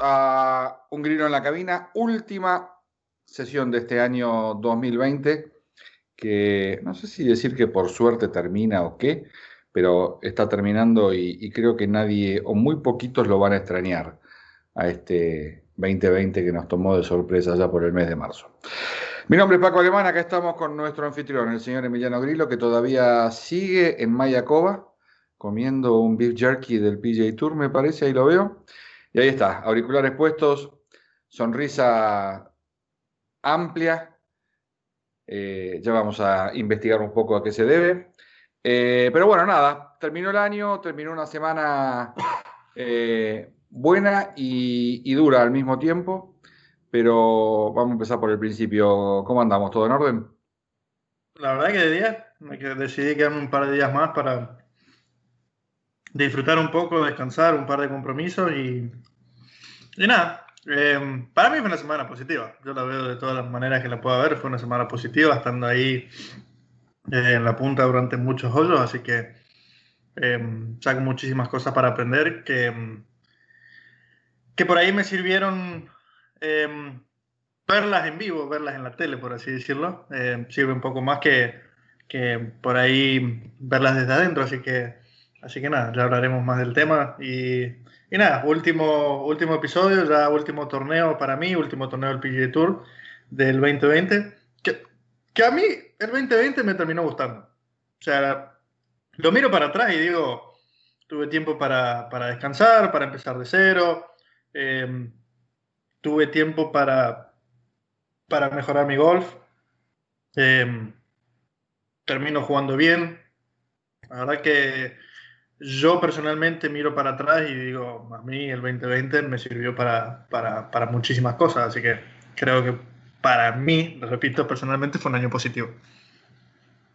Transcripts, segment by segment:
A Un Grino en la Cabina, última sesión de este año 2020, que no sé si decir que por suerte termina o qué, pero está terminando y, creo que nadie o muy poquitos lo van a extrañar a este 2020 que nos tomó de sorpresa ya por el mes de marzo. Mi nombre es Paco Alemán, acá estamos con nuestro anfitrión, el señor Emiliano Grillo, que todavía sigue en Mayacoba, comiendo un beef jerky del PJ Tour, me parece, ahí lo veo. Y ahí está, auriculares puestos, sonrisa amplia. Eh, ya vamos a investigar un poco a qué se debe. Eh, pero bueno, nada, terminó el año, terminó una semana eh, buena y, dura al mismo tiempo. Pero vamos a empezar por el principio. ¿Cómo andamos? ¿Todo en orden? La verdad que de día decidí quedarme un par de días más para disfrutar un poco, descansar, un par de compromisos y, y nada. Eh, para mí fue una semana positiva. Yo la veo de todas las maneras que la pueda ver. Fue una semana positiva, estando ahí eh, en la punta durante muchos hoyos, así que eh, saco muchísimas cosas para aprender que, que por ahí me sirvieron verlas en vivo, verlas en la tele, por así decirlo. sirve un poco más que, que por ahí verlas desde adentro, así que Así que nada, ya hablaremos más del tema. Y, y, nada, último, último episodio, ya último torneo para mí, último torneo del PGA Tour del 2020. Que, que a mí el 2020 me terminó gustando. O sea, lo miro para atrás y digo, tuve tiempo para, para descansar, para empezar de cero. Em, tuve tiempo para, para mejorar mi golf. Eh, termino jugando bien. La verdad que yo personalmente miro para atrás y digo, a mí el 2020 me sirvió para, para, muchísimas cosas, así que creo que para mí, repito, personalmente fue un año positivo.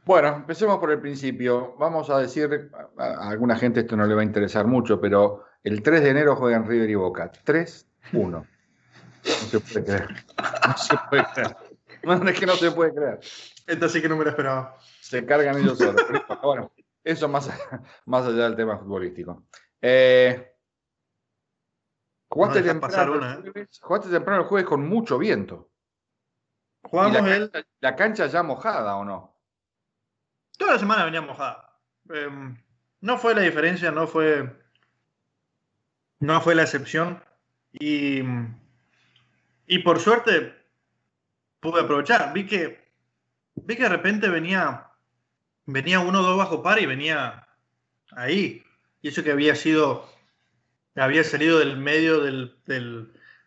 Bueno, empecemos por el principio. Vamos a decir, a alguna gente esto no le va a interesar mucho, pero el 3 de enero juegan River y Boca. 3-1. No se puede creer. No se puede creer. No, es que no se puede creer. Esta sí que no me la esperaba. Se cargan ellos solos. Bueno, eso más, más allá del tema futbolístico. Eh, jugaste, temprano, ¿eh? jugaste, temprano, el jueves con mucho viento. Jugamos la, el... la cancha ya mojada o no? Toda la semana venía mojada. Em, no fue la diferencia, no fue. No fue la excepción. Y, y por suerte pude aprovechar. Vi que, vi que de repente venía venía uno dos bajo par y venía ahí. Y eso que había sido, había salido del medio del,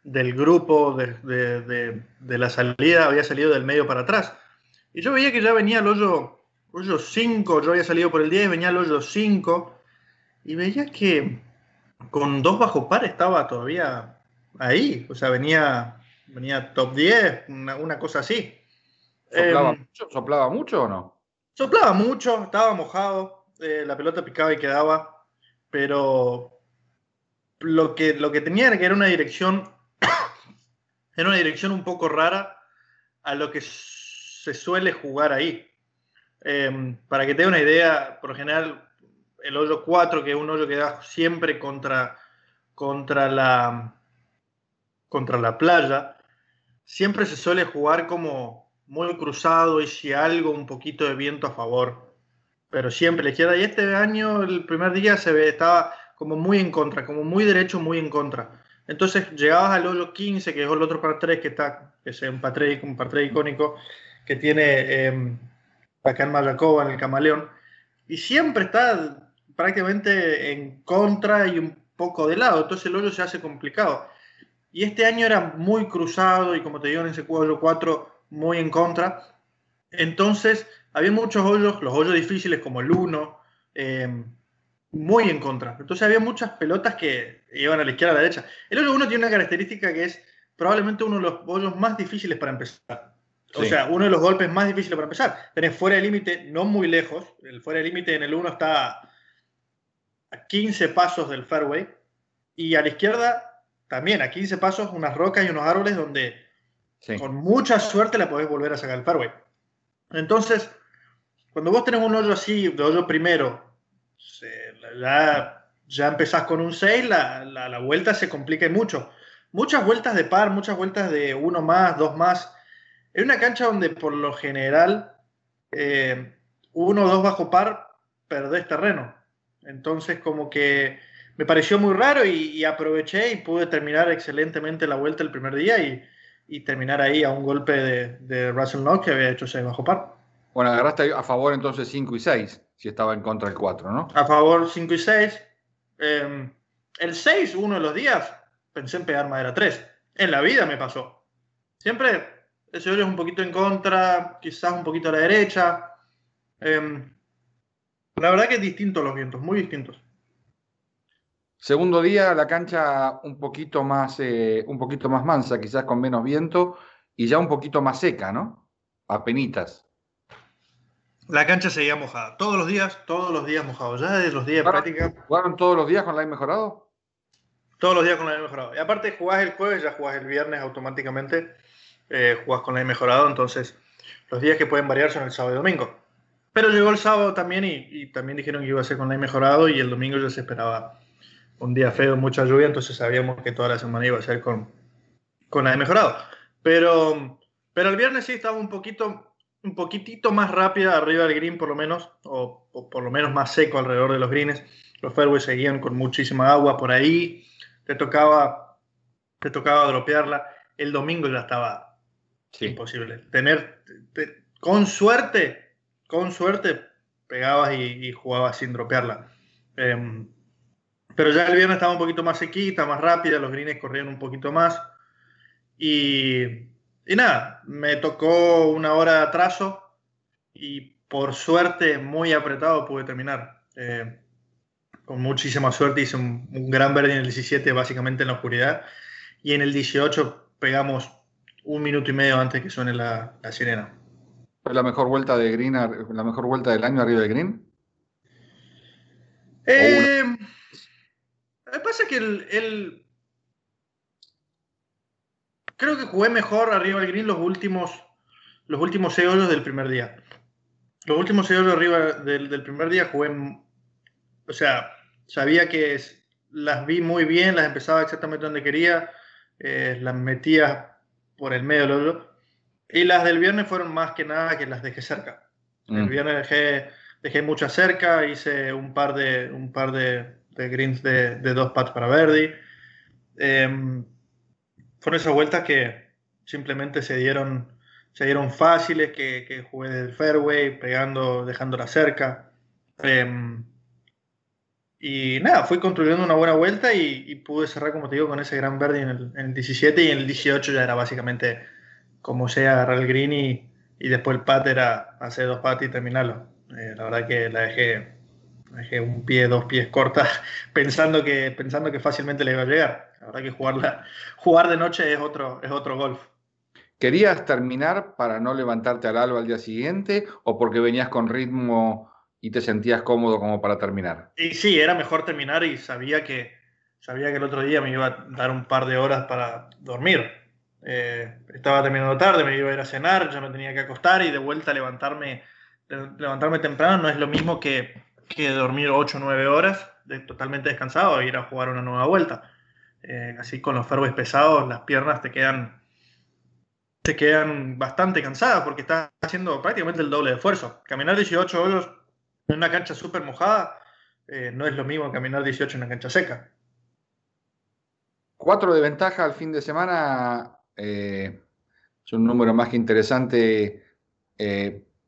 del, grupo de, la salida, había salido del medio para atrás. Y yo veía que ya venía el hoyo, hoyo 5, yo había salido por el 10, venía el hoyo 5, y veía que con dos bajo par estaba todavía ahí, o sea, venía, venía top 10, una, cosa así. ¿Soplaba, em, mucho, ¿Soplaba mucho o no? Soplaba mucho, estaba mojado, eh, la pelota picaba y quedaba, pero lo que, lo que tenía era que era una dirección, era una dirección un poco rara a lo que se suele jugar ahí. Em, para que te dé una idea, por general, el hoyo 4, que es un hoyo que da siempre contra, contra, la, contra la playa, siempre se suele jugar como, muy cruzado y si algo, un poquito de viento a favor. Pero siempre la izquierda. Y este año, el primer día, se ve, estaba como muy en contra, como muy derecho, muy en contra. Entonces llegabas al hoyo 15, que es el otro par 3 que está, que es un par 3, un par 3 icónico que tiene eh, acá en Mayacoba, en el Camaleón, y siempre está prácticamente en contra y un poco de lado. Entonces el hoyo se hace complicado. Y este año era muy cruzado y como te digo en ese hoyo 4 muy en contra. Entonces, había muchos hoyos, los hoyos difíciles como el 1, em, muy en contra. Entonces, había muchas pelotas que iban a la izquierda a la derecha. El hoyo 1 tiene una característica que es probablemente uno de los hoyos más difíciles para empezar. O sea, uno de los golpes más difíciles para empezar. Tenés fuera de límite, no muy lejos. El fuera de límite en el 1 está a 15 pasos del fairway. Y a la izquierda también, a 15 pasos, unas rocas y unos árboles donde con mucha suerte la podés volver a sacar el fairway. Entonces, cuando vos tenés un hoyo así, de hoyo primero, ya, ya empezás con un 6, la, la, vuelta se complica mucho. Muchas vueltas de par, muchas vueltas de uno más, dos más. Es una cancha donde por lo general eh, uno o dos bajo par perdés terreno. Entonces como que me pareció muy raro y, aproveché y pude terminar excelentemente la vuelta el primer día y, terminar ahí a un golpe de, de Russell Knox que había hecho 6 bajo par. Bueno, agarraste a favor entonces 5 y 6, si estaba en contra el 4, ¿no? A favor 5 y 6. Em, el 6, uno de los días, pensé en pegar madera 3. En la vida me pasó. Siempre ese hoyo es un poquito en contra, quizás un poquito a la derecha. Em, la verdad que es distinto los vientos, muy distintos. Segundo día, la cancha un poquito más, eh, un poquito más mansa, quizás con menos viento y ya un poquito más seca, ¿no? Apenitas. La cancha seguía mojada. Todos los días, todos los días mojado. Ya desde los días de práctica. ¿Jugaron todos los días con la mejorado? Todos los días con la mejorado. Y aparte jugás el jueves, ya jugás el viernes automáticamente. Eh, jugás con la mejorado. Entonces, los días que pueden variar son el sábado y domingo. Pero llegó el sábado también y, también dijeron que iba a ser con la mejorado y el domingo ya se esperaba un día feo, mucha lluvia, entonces sabíamos que toda la semana iba a ser con, con la mejorado. Pero, pero el viernes sí estaba un poquito un poquitito más rápida arriba del green por lo menos, o, por lo menos más seco alrededor de los greens. Los fairways seguían con muchísima agua por ahí. Te tocaba, te tocaba dropearla. El domingo ya estaba imposible. Tener, con suerte, con suerte, pegabas y, jugabas sin dropearla. Em, pero ya el viernes estaba un poquito más sequita, más rápida, los greens corrían un poquito más. Y, y nada, me tocó una hora de atraso y por suerte, muy apretado, pude terminar. Eh, con muchísima suerte hice un, gran verde en el 17, básicamente en la oscuridad. Y en el 18 pegamos un minuto y medio antes que suene la, sirena. ¿Fue la mejor vuelta de green, la mejor vuelta del año arriba del green? Eh, me pasa que el, creo que jugué mejor arriba del green los últimos, los últimos seis del primer día. Los últimos seis arriba del, primer día jugué, o sea, sabía que las vi muy bien, las empezaba exactamente donde quería, eh, las metía por el medio del hoyo. Y las del viernes fueron más que nada que las dejé cerca. El mm. viernes dejé, dejé muchas cerca, hice un par de, un par de, greens de, dos pads para Verdi. Em, fueron esas vueltas que simplemente se dieron, se dieron fáciles, que, que jugué del fairway, pegando, dejándola cerca. Em, y nada, fui construyendo una buena vuelta y, pude cerrar, como te digo, con ese gran verde en el, 17 y en el 18 ya era básicamente como sea agarrar el green y, y después el pat era hacer dos patas y terminarlo. Eh, la verdad que la dejé, dejé un pie, dos pies cortas, pensando que, pensando que fácilmente le iba a llegar. La verdad que jugarla, jugar de noche es otro, es otro golf. ¿Querías terminar para no levantarte al alba al día siguiente o porque venías con ritmo y te sentías cómodo como para terminar? Y sí, era mejor terminar y sabía que, sabía que el otro día me iba a dar un par de horas para dormir. Eh, estaba terminando tarde, me iba a ir a cenar, ya me tenía que acostar y de vuelta levantarme, levantarme temprano no es lo mismo que, que dormir 8 o 9 horas de, totalmente descansado e ir a jugar una nueva vuelta. Eh, así con los fairways pesados, las piernas te quedan, te quedan bastante cansadas porque estás haciendo prácticamente el doble de esfuerzo. Caminar 18 hoyos en una cancha súper mojada eh, no es lo mismo que caminar 18 en una cancha seca. Cuatro de ventaja al fin de semana eh, es un número más que interesante.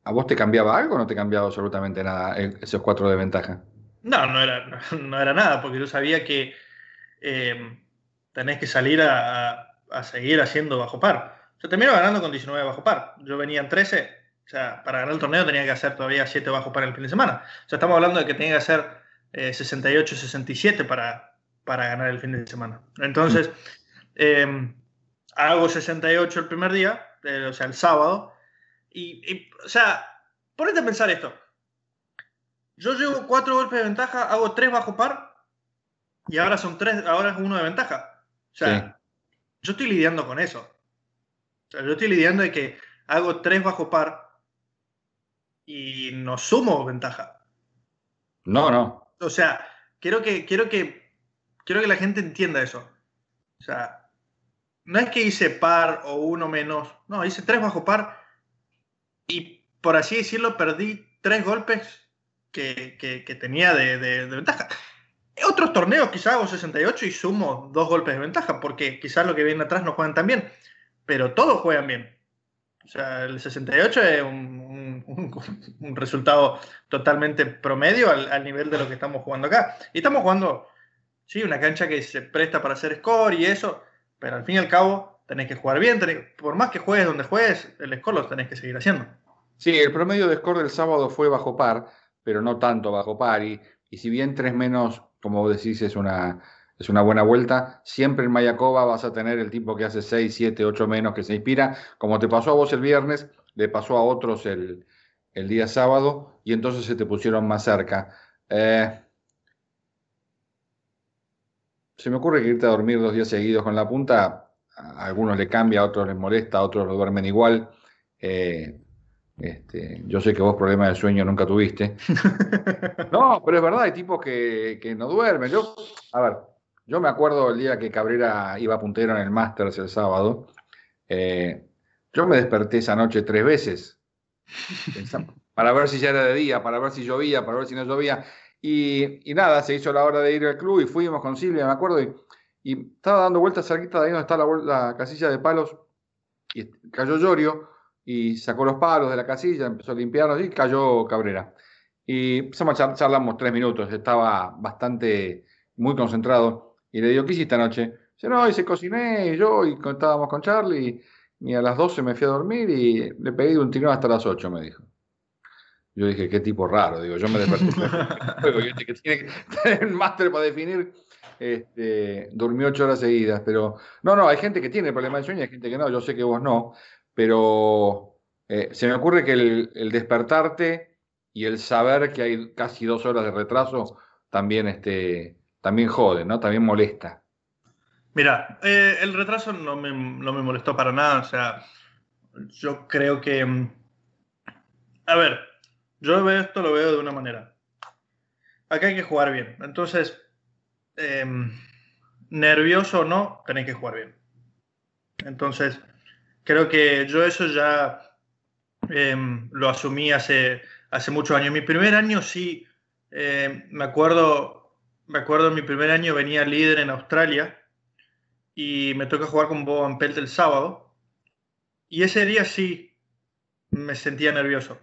¿A vos te cambiaba algo o no te cambiaba absolutamente nada esos cuatro de ventaja? No, no era, no, era nada, porque yo sabía que tenés que salir a, seguir haciendo bajo par. Yo termino ganando con 19 bajo par. Yo venía en 13. O sea, para ganar el torneo tenía que hacer todavía 7 bajo par el fin de semana. O sea, estamos hablando de que tenía que hacer 68, eh, 67 para, para ganar el fin de semana. Entonces, em, hago 68 el primer día, eh, o sea, el sábado. Y, o sea, ponete a pensar esto. Yo llevo 4 golpes de ventaja, hago 3 bajo par y ahora son 3, ahora es uno de ventaja. O sea, yo estoy lidiando con eso. O sea, yo estoy lidiando de que hago tres bajo par y no sumo ventaja. No, no. O sea, quiero que, quiero que, quiero que la gente entienda eso. O sea, no es que hice par o uno menos, no, hice tres bajo par y por así decirlo perdí tres golpes que, que, tenía de, de, ventaja. Otros torneos quizás hago 68 y sumo dos golpes de ventaja, porque quizás lo que viene atrás no juegan tan bien, pero todos juegan bien. O sea, el 68 es un, un, resultado totalmente promedio al, al, nivel de lo que estamos jugando acá. Y estamos jugando, sí, una cancha que se presta para hacer score y eso, pero al fin y al cabo tenés que jugar bien, por más que juegues donde juegues, el score lo tenés que seguir haciendo. Sí, el promedio de score del sábado fue bajo par, pero no tanto bajo par. Y, si bien tres menos, como decís, es una, es una buena vuelta, siempre en Mayacoba vas a tener el tipo que hace 6, 7, 8 menos que se inspira, como te pasó a vos el viernes, le pasó a otros el, día sábado, y entonces se te pusieron más cerca. Eh, se me ocurre que irte a dormir dos días seguidos con la punta, a algunos le cambia, a otros les molesta, a otros lo duermen igual. Eh, este, yo sé que vos problemas de sueño nunca tuviste. No, pero es verdad, hay tipos que, no duermen. Yo, a ver, yo me acuerdo el día que Cabrera iba puntero en el Masters el sábado. Eh, yo me desperté esa noche tres veces para ver si ya era de día, para ver si llovía, para ver si no llovía. Y, nada, se hizo la hora de ir al club y fuimos con Silvia, me acuerdo, y, estaba dando vueltas cerquita de ahí donde está la, la casilla de palos y cayó Llorio y sacó los palos de la casilla, empezó a limpiarlos y cayó Cabrera. Y empezamos a charlamos tres minutos, estaba bastante, muy concentrado. Y le digo, ¿qué hiciste anoche? Dice, no, hice cociné, yo, y estábamos con Charlie, y a las 12 me fui a dormir y le pedí un tirón hasta las 8, me dijo. Yo dije, qué tipo raro, digo, yo me desperté. Este que tiene que tener un máster para definir, este, durmió ocho horas seguidas, pero no, no, hay gente que tiene problemas de sueño, hay gente que no, yo sé que vos no, pero eh, se me ocurre que el, despertarte y el saber que hay casi dos horas de retraso también, este, también jode, ¿no? También molesta. Mira, eh, el retraso no me, no me molestó para nada, o sea, yo creo que... Mm, a ver, yo veo esto, lo veo de una manera. Acá hay que jugar bien. Entonces, em, nervioso o no, tenéis que jugar bien. Entonces, Creo que yo eso ya em, lo asumí hace, hace muchos años. Mi primer año sí, em, me acuerdo, me acuerdo en mi primer año venía líder en Australia y me toca jugar con Bob Pelt el sábado. Y ese día sí me sentía nervioso.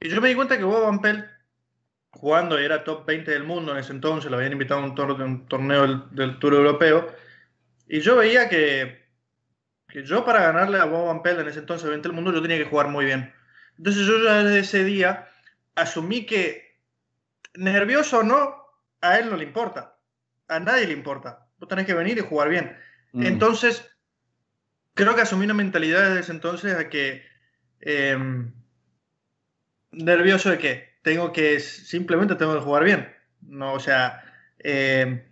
Y yo me di cuenta que Bob Pelt, jugando, era top 20 del mundo en ese entonces, lo habían invitado a un, torneo del, del Tour Europeo. Y yo veía que que yo para ganarle a Bob Van Pelt en ese entonces 20 del mundo yo tenía que jugar muy bien. Entonces yo ya desde ese día asumí que nervioso o no, a él no le importa. A nadie le importa. Vos tenés que venir y jugar bien. Mm. Entonces, creo que asumí una mentalidad desde ese entonces a que em, nervioso de que tengo que simplemente tengo que jugar bien. No, o sea, em,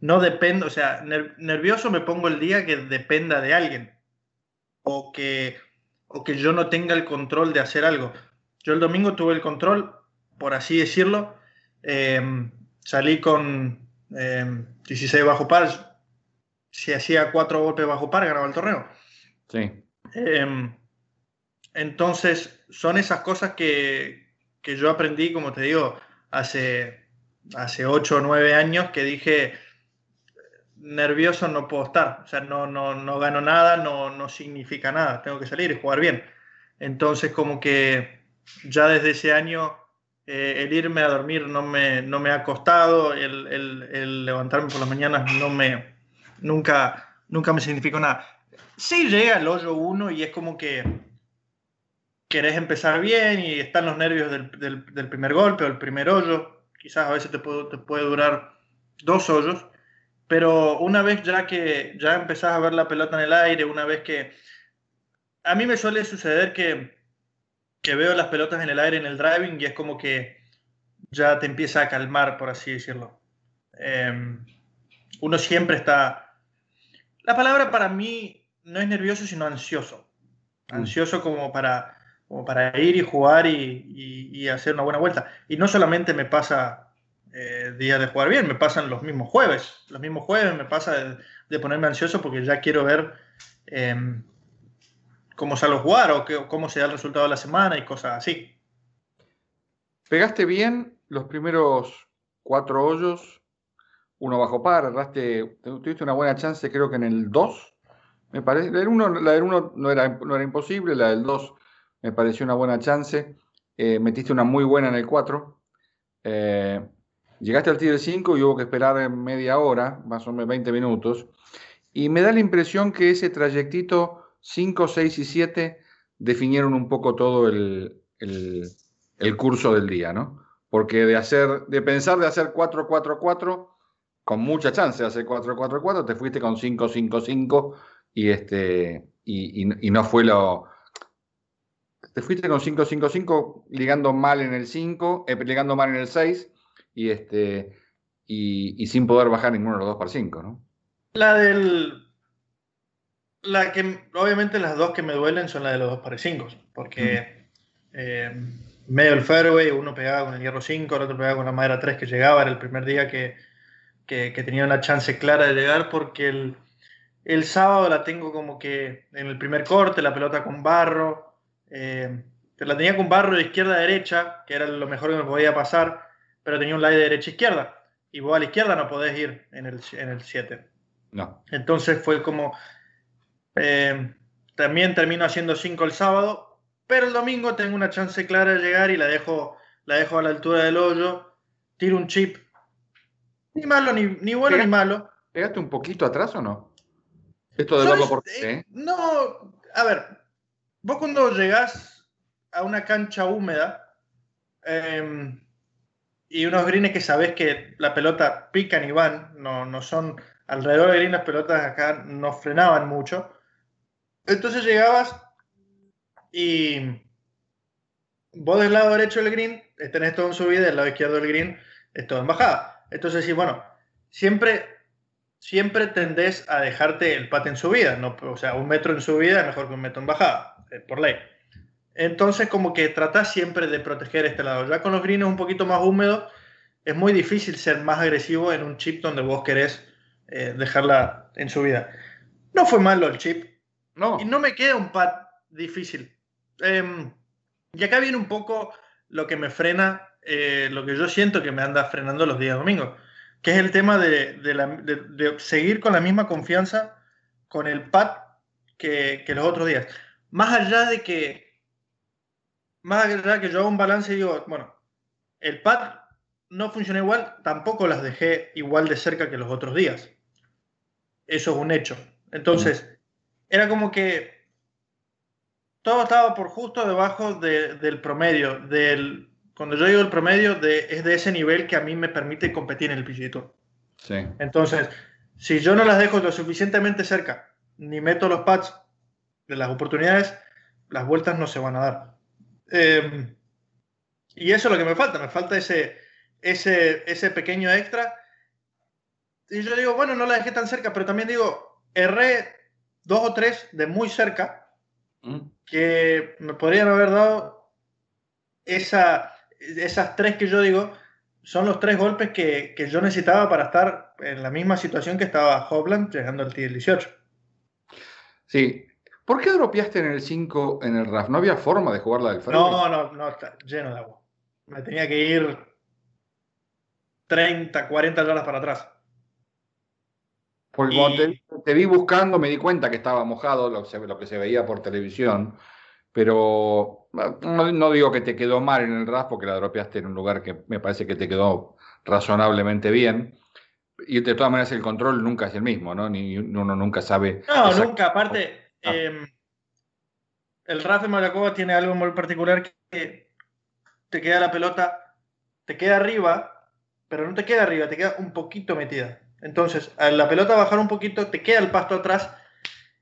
no dependo, o sea, nervioso me pongo el día que dependa de alguien o que, o que yo no tenga el control de hacer algo. Yo el domingo tuve el control, por así decirlo. Em, salí con 16 em, bajo par. Si hacía cuatro golpes bajo par, ganaba el torneo. Sí. Em, entonces, son esas cosas que, que, yo aprendí, como te digo, hace, hace 8 o 9 años que dije, nervioso no puedo estar. O sea, no, no, no gano nada, no, no significa nada. Tengo que salir y jugar bien. Entonces, como que ya desde ese año eh, el irme a dormir no me, no me ha costado, el, el, levantarme por las mañanas no me, nunca, nunca me significó nada. Sí llega el hoyo uno y es como que querés empezar bien y están los nervios del, del, del primer golpe o el primer hoyo. Quizás a veces te puede, te puede durar dos hoyos pero una vez ya que ya empezás a ver la pelota en el aire, una vez que... A mí me suele suceder que, que veo las pelotas en el aire en el driving y es como que ya te empieza a calmar, por así decirlo. Em, uno siempre está... La palabra para mí no es nervioso, sino ansioso. Mm. Ansioso como para, como para ir y jugar y, y, hacer una buena vuelta. Y no solamente me pasa eh, días de jugar bien. Me pasan los mismos jueves. Los mismos jueves me pasa de, ponerme ansioso porque ya quiero ver em, cómo sale a jugar o cómo se da el resultado de la semana y cosas así. Pegaste bien los primeros cuatro hoyos, uno bajo par, erraste, tuviste una buena chance, creo que en el 2, me parece. La del 1 uno no, era, no era imposible, la del 2 me pareció una buena chance. Eh, metiste una muy buena en el 4. Eh, llegaste al tiro del 5 y hubo que esperar media hora, más o menos 20 minutos. Y me da la impresión que ese trayectito 5, 6 y 7 definieron un poco todo el, el curso del día, ¿no? Porque de hacer, de pensar de hacer 4-4-4, con mucha chance de hacer 4-4-4, te fuiste con 5-5-5 y este y, y, no fue lo. Te fuiste con 5-5-5 ligando mal en el 5, eh, ligando mal en el 6 y este y, y, sin poder bajar ninguno de los dos para 5, ¿no? La del. La que obviamente las dos que me duelen son las de los dos para 5, porque eh, medio el fairway, uno pegaba con el hierro 5, el otro pegaba con la madera 3 que llegaba, era el primer día que, que, tenía una chance clara de llegar porque el, el, sábado la tengo como que en el primer corte, la pelota con barro, eh, la tenía con barro de izquierda a derecha, que era lo mejor que me podía pasar, pero tenía un lie de derecha a izquierda, y vos a la izquierda no podés ir en el, en el 7. No. Entonces fue como... Eh, también termino haciendo 5 el sábado, pero el domingo tengo una chance clara de llegar y la dejo, la dejo a la altura del hoyo. Tiro un chip. Ni malo, ni, ni bueno ni malo. ¿Pegaste un poquito atrás o no? Esto de verlo por eh, ¿eh? No, a ver, vos cuando llegás a una cancha húmeda em, y unos greens que sabés que la pelota pican y van, no, no son alrededor de greens las pelotas acá no frenaban mucho. Entonces llegabas y vos del lado derecho del green tenés todo en subida, del lado izquierdo del green es todo en bajada. Entonces, sí, bueno, siempre, siempre tendés a dejarte el pat en subida, ¿no? o sea, un metro en subida es mejor que un metro en bajada, eh, por ley. Entonces, como que tratás siempre de proteger este lado. Ya con los greens un poquito más húmedos, es muy difícil ser más agresivo en un chip donde vos querés eh, dejarla en subida. No fue malo el chip. No. Y no me queda un pat difícil. Em, y acá viene un poco lo que me frena, eh, lo que yo siento que me anda frenando los días domingos, que es el tema de, seguir con la misma confianza con el pad que, los otros días. Más allá de que, más allá que yo hago un balance y digo, bueno, el pad no funciona igual, tampoco las dejé igual de cerca que los otros días. Eso es un hecho. Entonces, mm. era como que todo estaba por justo debajo del promedio. Del, cuando yo digo el promedio, de, es de ese nivel que a mí me permite competir en el PGA Sí. Entonces, si yo no las dejo lo suficientemente cerca, ni meto los pads de las oportunidades, las vueltas no se van a dar. Em, y eso es lo que me falta, me falta ese, ese, ese pequeño extra. Y yo digo, bueno, no la dejé tan cerca, pero también digo, erré dos o tres de muy cerca que me podrían haber dado esa, esas tres que yo digo, son los tres golpes que, yo necesitaba para estar en la misma situación que estaba Hobland llegando al T18. Sí. ¿Por qué dropeaste en el 5 en el RAF? ¿No había forma de jugarla del frente? No, no, no, está lleno de agua. Me tenía que ir 30, 40 yardas para atrás. Porque cuando te, vi buscando me di cuenta que estaba mojado lo, lo que se veía por televisión, pero no, digo que te quedó mal en el RAS porque la dropeaste en un lugar que me parece que te quedó razonablemente bien. Y de todas maneras el control nunca es el mismo, ¿no? Ni, uno nunca sabe. No, nunca. Aparte, ah. em, el RAF de Malacoba tiene algo muy particular que te queda la pelota, te queda arriba, pero no te queda arriba, te queda un poquito metida. Entonces, a la pelota bajar un poquito, te queda el pasto atrás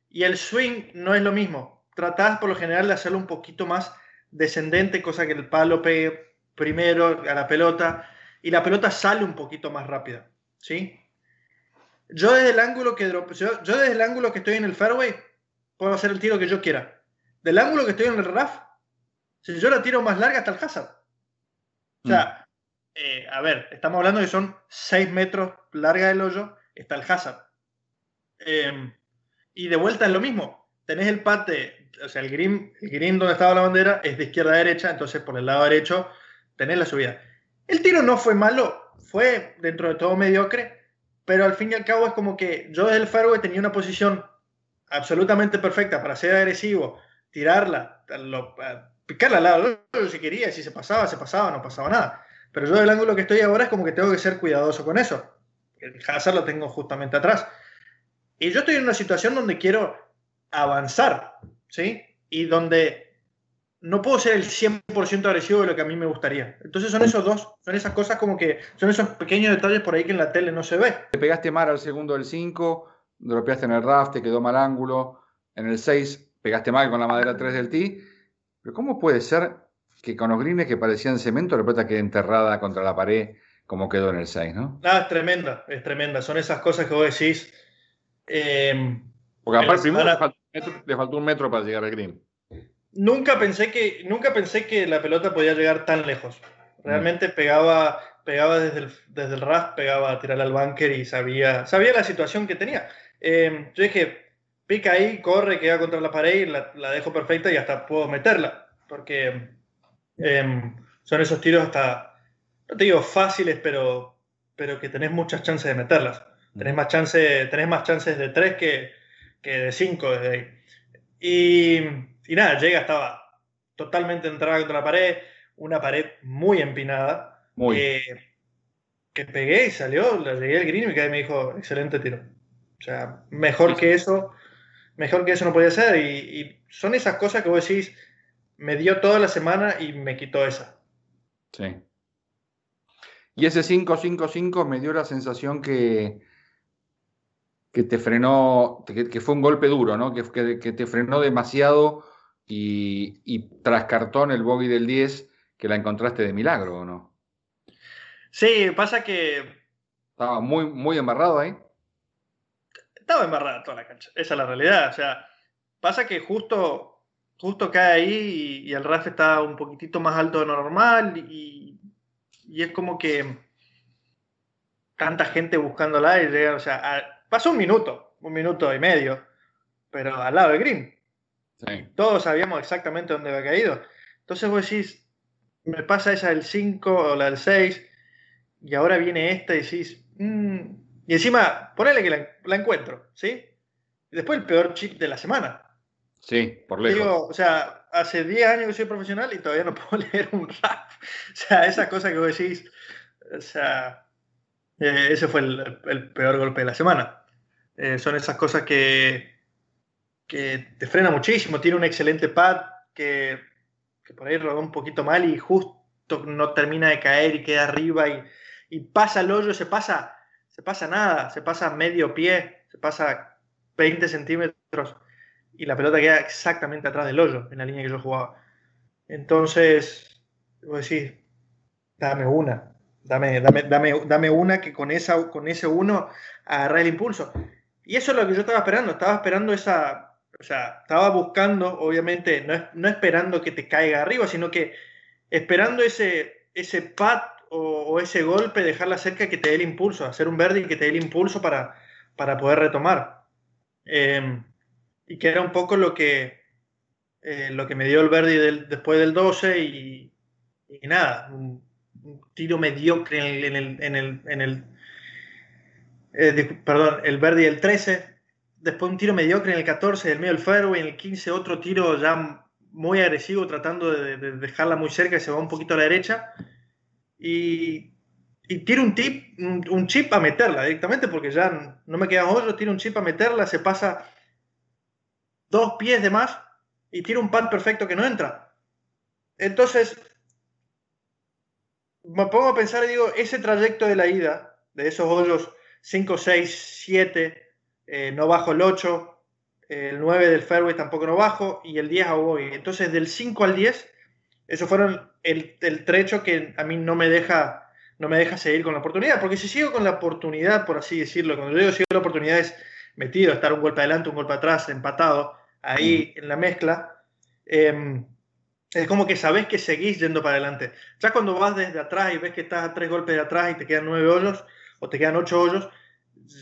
y el swing no es lo mismo. Tratás por lo general de hacerlo un poquito más descendente, cosa que el palo pegue primero a la pelota y la pelota sale un poquito más rápida. ¿sí? Yo desde el ángulo que yo, desde el ángulo que estoy en el fairway puedo hacer el tiro que yo quiera. Del ángulo que estoy en el RAF, si yo la tiro más larga está el hazard. O sea, eh, a ver, estamos hablando de que son 6 metros larga del hoyo, está el hazard. Em, y de vuelta es lo mismo. Tenés el pate, o sea, el green, el green donde estaba la bandera es de izquierda a derecha, entonces por el lado derecho tenés la subida. El tiro no fue malo, fue dentro de todo mediocre, pero al fin y al cabo es como que yo desde el fairway tenía una posición absolutamente perfecta para ser agresivo, tirarla, picarla al lado si quería, si se pasaba, se pasaba, no pasaba nada. Pero yo del ángulo que estoy ahora es como que tengo que ser cuidadoso con eso. El hazard lo tengo justamente atrás. Y yo estoy en una situación donde quiero avanzar, ¿sí? Y donde no puedo ser el 100% agresivo de lo que a mí me gustaría. Entonces son esos dos, son esas cosas como que, son esos pequeños detalles por ahí que en la tele no se ve. Te pegaste mal al segundo del 5, dropeaste en el raft, te quedó mal ángulo. En el 6 pegaste mal con la madera 3 del tee. Pero ¿cómo puede ser que con los greens que parecían cemento, la pelota quede enterrada contra la pared como quedó en el 6, ¿no? Nada, es tremenda, es tremenda. Son esas cosas que vos decís. Eh, Porque aparte primero le, faltó, un metro para llegar al green. Nunca pensé que, nunca pensé que la pelota podía llegar tan lejos. Realmente mm. pegaba, pegaba desde el, desde el ras, pegaba a tirar al bunker y sabía, sabía la situación que tenía. Eh, yo dije, pica ahí, corre, queda contra la pared y la, la dejo perfecta y hasta puedo meterla. Porque eh, son esos tiros hasta, no te digo fáciles, pero, pero que tenés muchas chances de meterlas. Tenés más, chance, tenés más chances de tres que, que de cinco desde ahí. Y, y, nada, llega, estaba totalmente entrada contra la pared, una pared muy empinada. Muy. que pegué y salió, le llegué al green y me dijo, excelente tiro. O sea, mejor que eso, mejor que eso no podía ser. Y, y, son esas cosas que vos decís, me dio toda la semana y me quitó esa. Sí. Y ese 5-5-5 me dio la sensación que, que te frenó, que, fue un golpe duro, ¿no? Que, que, te frenó demasiado y, y tras cartón el bogey del 10 que la encontraste de milagro, ¿o no? Sí, pasa que... Estaba muy, muy embarrado ahí. Estaba embarrada toda la cancha, esa es la realidad. O sea, pasa que justo, justo cae ahí y, el RAF está un poquitito más alto de lo normal y, y es como que tanta gente buscándola y llega, o sea, pasó un minuto, un minuto y medio, pero al lado de Green. Todos sabíamos exactamente dónde había caído. Entonces vos decís, me pasa esa del 5 o la del 6, y ahora viene esta y decís, mmm, y encima, ponele que la, encuentro, ¿sí? Y después el peor chip de la semana. Sí, por lejos. Digo, o sea, hace 10 años que soy profesional y todavía no puedo leer un rap. O sea, esa cosa que vos decís, o sea, eh, ese fue el, peor golpe de la semana. Eh, son esas cosas que, que te frena muchísimo. Tiene un excelente pad que, que por ahí rodó un poquito mal y justo no termina de caer y queda arriba y, y pasa el hoyo, se pasa se pasa nada, se pasa medio pie, se pasa 20 centímetros y la pelota queda exactamente atrás del hoyo, en la línea que yo jugaba. Entonces, voy a dame una, dame, dame, dame, dame una que con, esa, con ese uno agarre el impulso. Y eso es lo que yo estaba esperando, estaba esperando esa, o sea, estaba buscando, obviamente, no, no esperando que te caiga arriba, sino que esperando ese, ese pat o, ese golpe, dejarla cerca que te dé el impulso, hacer un verde y que te dé el impulso para, para poder retomar. Em, y que era un poco lo que, eh, lo que me dio el verde después del 12 y, nada, un, tiro mediocre en el, en el, en el, eh, perdón, el verde el 13, después un tiro mediocre en el 14 del medio del fairway, en el 15 otro tiro ya muy agresivo tratando de dejarla muy cerca y se va un poquito a la derecha y, y tiro un, tip, un, chip a meterla directamente porque ya no me queda otro, tiro un chip a meterla, se pasa dos pies de más y tiro un pad perfecto que no entra. Entonces, me pongo a pensar y digo, ese trayecto de la ida, de esos hoyos 5, 6, 7, no bajo el 8, el 9 del fairway tampoco no bajo y el 10 a voy. Entonces, del 5 al 10 eso fueron el, el, trecho que a mí no me deja no me deja seguir con la oportunidad, porque si sigo con la oportunidad, por así decirlo, cuando yo digo sigo la oportunidad es metido, estar un golpe adelante, un golpe atrás, empatado, ahí en la mezcla, em, Es como que sabes que seguís yendo para adelante. Ya cuando vas desde atrás y ves que estás a tres golpes de atrás y te quedan nueve hoyos o te quedan ocho hoyos,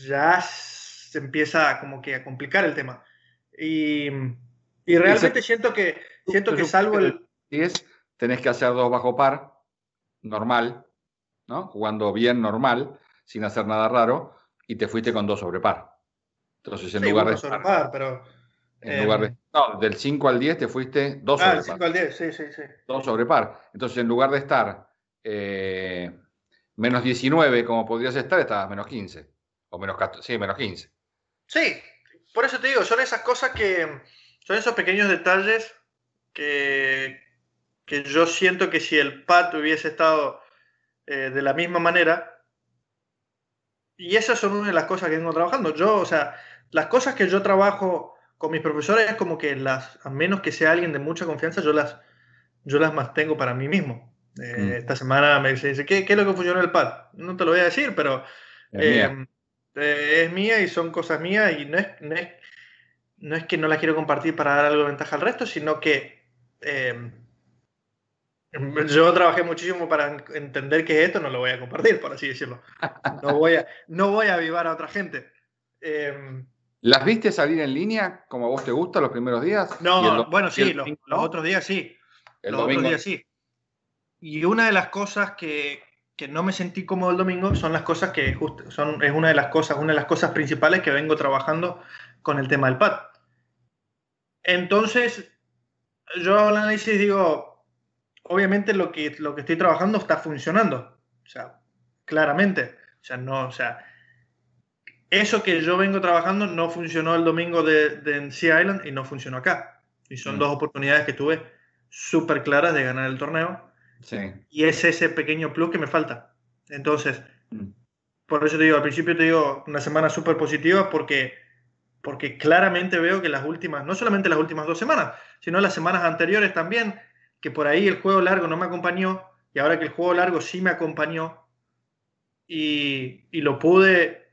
ya se empieza como que a complicar el tema. Y, y realmente siento que, siento que salvo el... 10 tenés que hacer dos bajo par, normal, ¿no? Jugando bien normal, sin hacer nada raro, y te fuiste con dos sobre par. Entonces, en lugar de... Sobre par, pero... En lugar de, em, no, del 5 al 10 te fuiste 2 ah, sobre del 5 al 10, sí, sí, sí. 2 sobre par. Entonces, en lugar de estar eh, menos 19 como podrías estar, estabas menos 15. O menos 14, sí, menos 15. Sí, por eso te digo, son esas cosas que, son esos pequeños detalles que, que yo siento que si el PAT hubiese estado eh, de la misma manera, y esas son una de las cosas que vengo trabajando. Yo, o sea, las cosas que yo trabajo con mis profesores es como que las, a menos que sea alguien de mucha confianza, yo las, yo las mantengo para mí mismo. Eh, mm. Esta semana me dice, ¿qué, ¿qué, es lo que funcionó el pad? No te lo voy a decir, pero es, mía. Eh, es mía y son cosas mías y no es, no es, no, es, que no las quiero compartir para dar algo de ventaja al resto, sino que eh, yo trabajé muchísimo para entender que esto no lo voy a compartir, por así decirlo. No voy a, no voy a avivar a otra gente. Eh, ¿Las viste salir en línea como a vos te gusta los primeros días? No, bueno, sí, los, otros días sí. los otros días sí. Y una de las cosas que, que, no me sentí cómodo el domingo son las cosas que justo, son, es una de las cosas, una de las cosas principales que vengo trabajando con el tema del pad. Entonces, yo hago el análisis y digo, obviamente lo que, lo que estoy trabajando está funcionando. O sea, claramente. O sea, no, o sea, eso que yo vengo trabajando no funcionó el domingo de, de Sea Island y no funcionó acá. Y son mm. dos oportunidades que tuve súper claras de ganar el torneo. Sí. Y es ese pequeño plus que me falta. Entonces, mm. por eso te digo, al principio te digo una semana súper positiva porque, porque claramente veo que las últimas, no solamente las últimas dos semanas, sino las semanas anteriores también, que por ahí el juego largo no me acompañó y ahora que el juego largo sí me acompañó y, y lo pude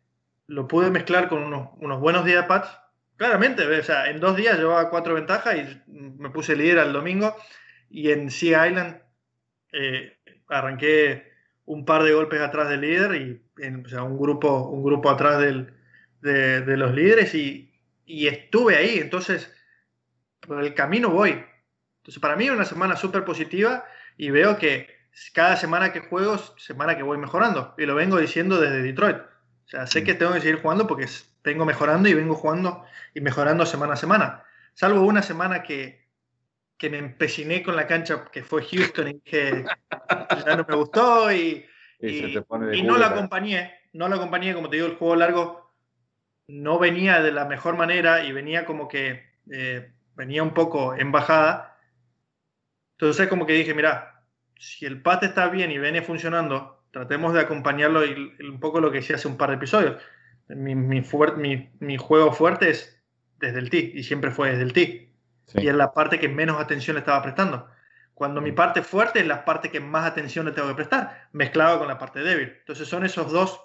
lo pude mezclar con unos, unos buenos días pads. Claramente, o sea, en dos días llevaba cuatro ventajas y me puse líder al domingo. Y en Sea Island eh, arranqué un par de golpes atrás del líder y o sea, un, grupo, un grupo atrás del, de, de, los líderes y, y, estuve ahí. Entonces, por el camino voy. Entonces, para mí es una semana súper positiva y veo que cada semana que juego, semana que voy mejorando. Y lo vengo diciendo desde Detroit. O sea, sé que tengo que seguir jugando porque vengo mejorando y vengo jugando y mejorando semana a semana. Salvo una semana que, que me empeciné con la cancha que fue Houston y que ya no me gustó y, y, y no la acompañé. No la acompañé, como te digo, el juego largo no venía de la mejor manera y venía como que eh, venía un poco en bajada. Entonces como que dije, mira, si el pate está bien y viene funcionando, tratemos de acompañarlo y, un poco lo que decía hace un par de episodios. Mi, mi, mi, juego fuerte es desde el TI y siempre fue desde el TI. Y es la parte que menos atención le estaba prestando. Cuando mi parte fuerte es la parte que más atención le tengo que prestar, mezclado con la parte débil. Entonces son esos dos,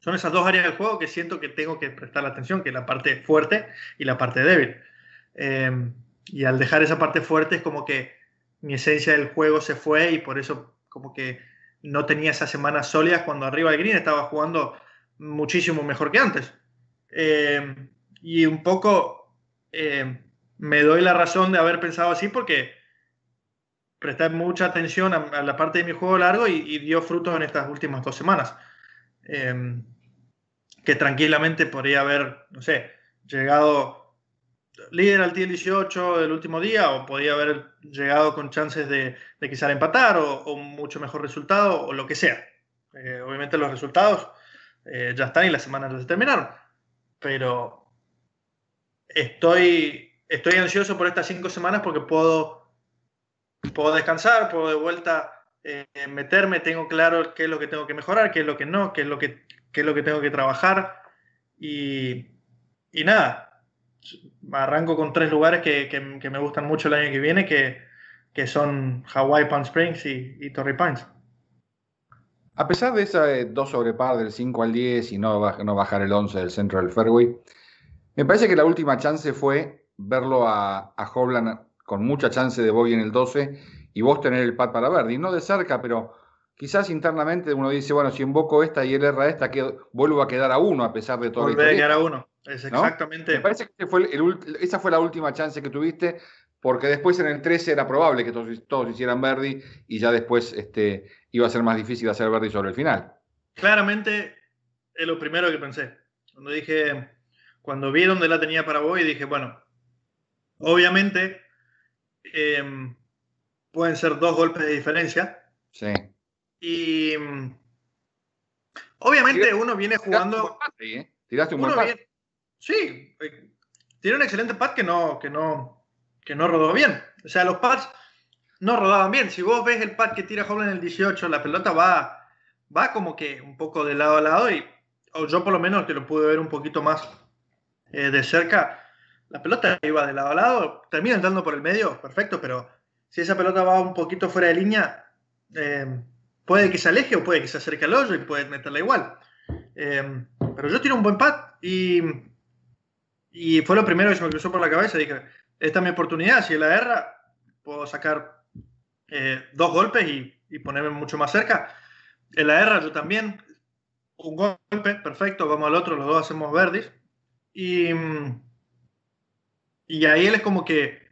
son esas dos áreas del juego que siento que tengo que prestar la atención, que es la parte fuerte y la parte débil. Eh, y al dejar esa parte fuerte es como que mi esencia del juego se fue y por eso como que no tenía esas semanas sólidas cuando arriba del green estaba jugando muchísimo mejor que antes. Eh, y un poco eh, me doy la razón de haber pensado así porque presté mucha atención a, la parte de mi juego largo y, dio frutos en estas últimas dos semanas. Eh, que tranquilamente podría haber, no sé, llegado líder al tier 18 del último día o podía haber llegado con chances de, de quizá empatar o, un mucho mejor resultado o lo que sea. Eh, obviamente los resultados eh, ya están y las semanas ya se terminaron, pero estoy, estoy ansioso por estas cinco semanas porque puedo, puedo descansar, puedo de vuelta eh, meterme, tengo claro qué es lo que tengo que mejorar, qué es lo que no, qué es lo que, qué es lo que tengo que trabajar y, y nada, arranco con tres lugares que, que, que, me gustan mucho el año que viene, que, que son Hawaii, Palm Springs y, y, Torrey Pines. A pesar de esa eh, dos sobre par del 5 al 10 y no, no bajar el 11 del centro del fairway, me parece que la última chance fue verlo a, a Hovland con mucha chance de bogey en el 12 y vos tener el pad para Verdi. No de cerca, pero quizás internamente uno dice, bueno, si invoco esta y él erra esta, que vuelvo a quedar a uno a pesar de todo. Volver a quedar a uno, es exactamente. Me parece que fue esa fue la última chance que tuviste, porque después en el 13 era probable que todos, todos hicieran Verdi y ya después este, iba a ser más difícil hacer Verdi sobre el final. Claramente es lo primero que pensé. Cuando dije, cuando vi dónde la tenía para y dije, bueno, obviamente em, pueden ser dos golpes de diferencia. Sí. Y obviamente uno viene jugando. Tiraste un buen ¿eh? Sí, eh, tiene un excelente pad que no, que no, que no rodó bien. O sea, los pads no rodaban bien. Si vos ves el pad que tira Hoblan en el 18, la pelota va, va como que un poco de lado a lado y o yo por lo menos que lo pude ver un poquito más eh, de cerca, la pelota iba de lado a lado, termina entrando por el medio, perfecto, pero si esa pelota va un poquito fuera de línea, puede que se aleje o puede que se acerque al hoyo y puede meterla igual. Em, pero yo tiro un buen pad y, y fue lo primero que se me cruzó por la cabeza. Dije, esta es mi oportunidad. Si la erra, puedo sacar eh, dos golpes y, y, ponerme mucho más cerca. En la erra yo también. Un golpe, perfecto. Vamos al otro, los dos hacemos verdis. Y, y ahí él es como que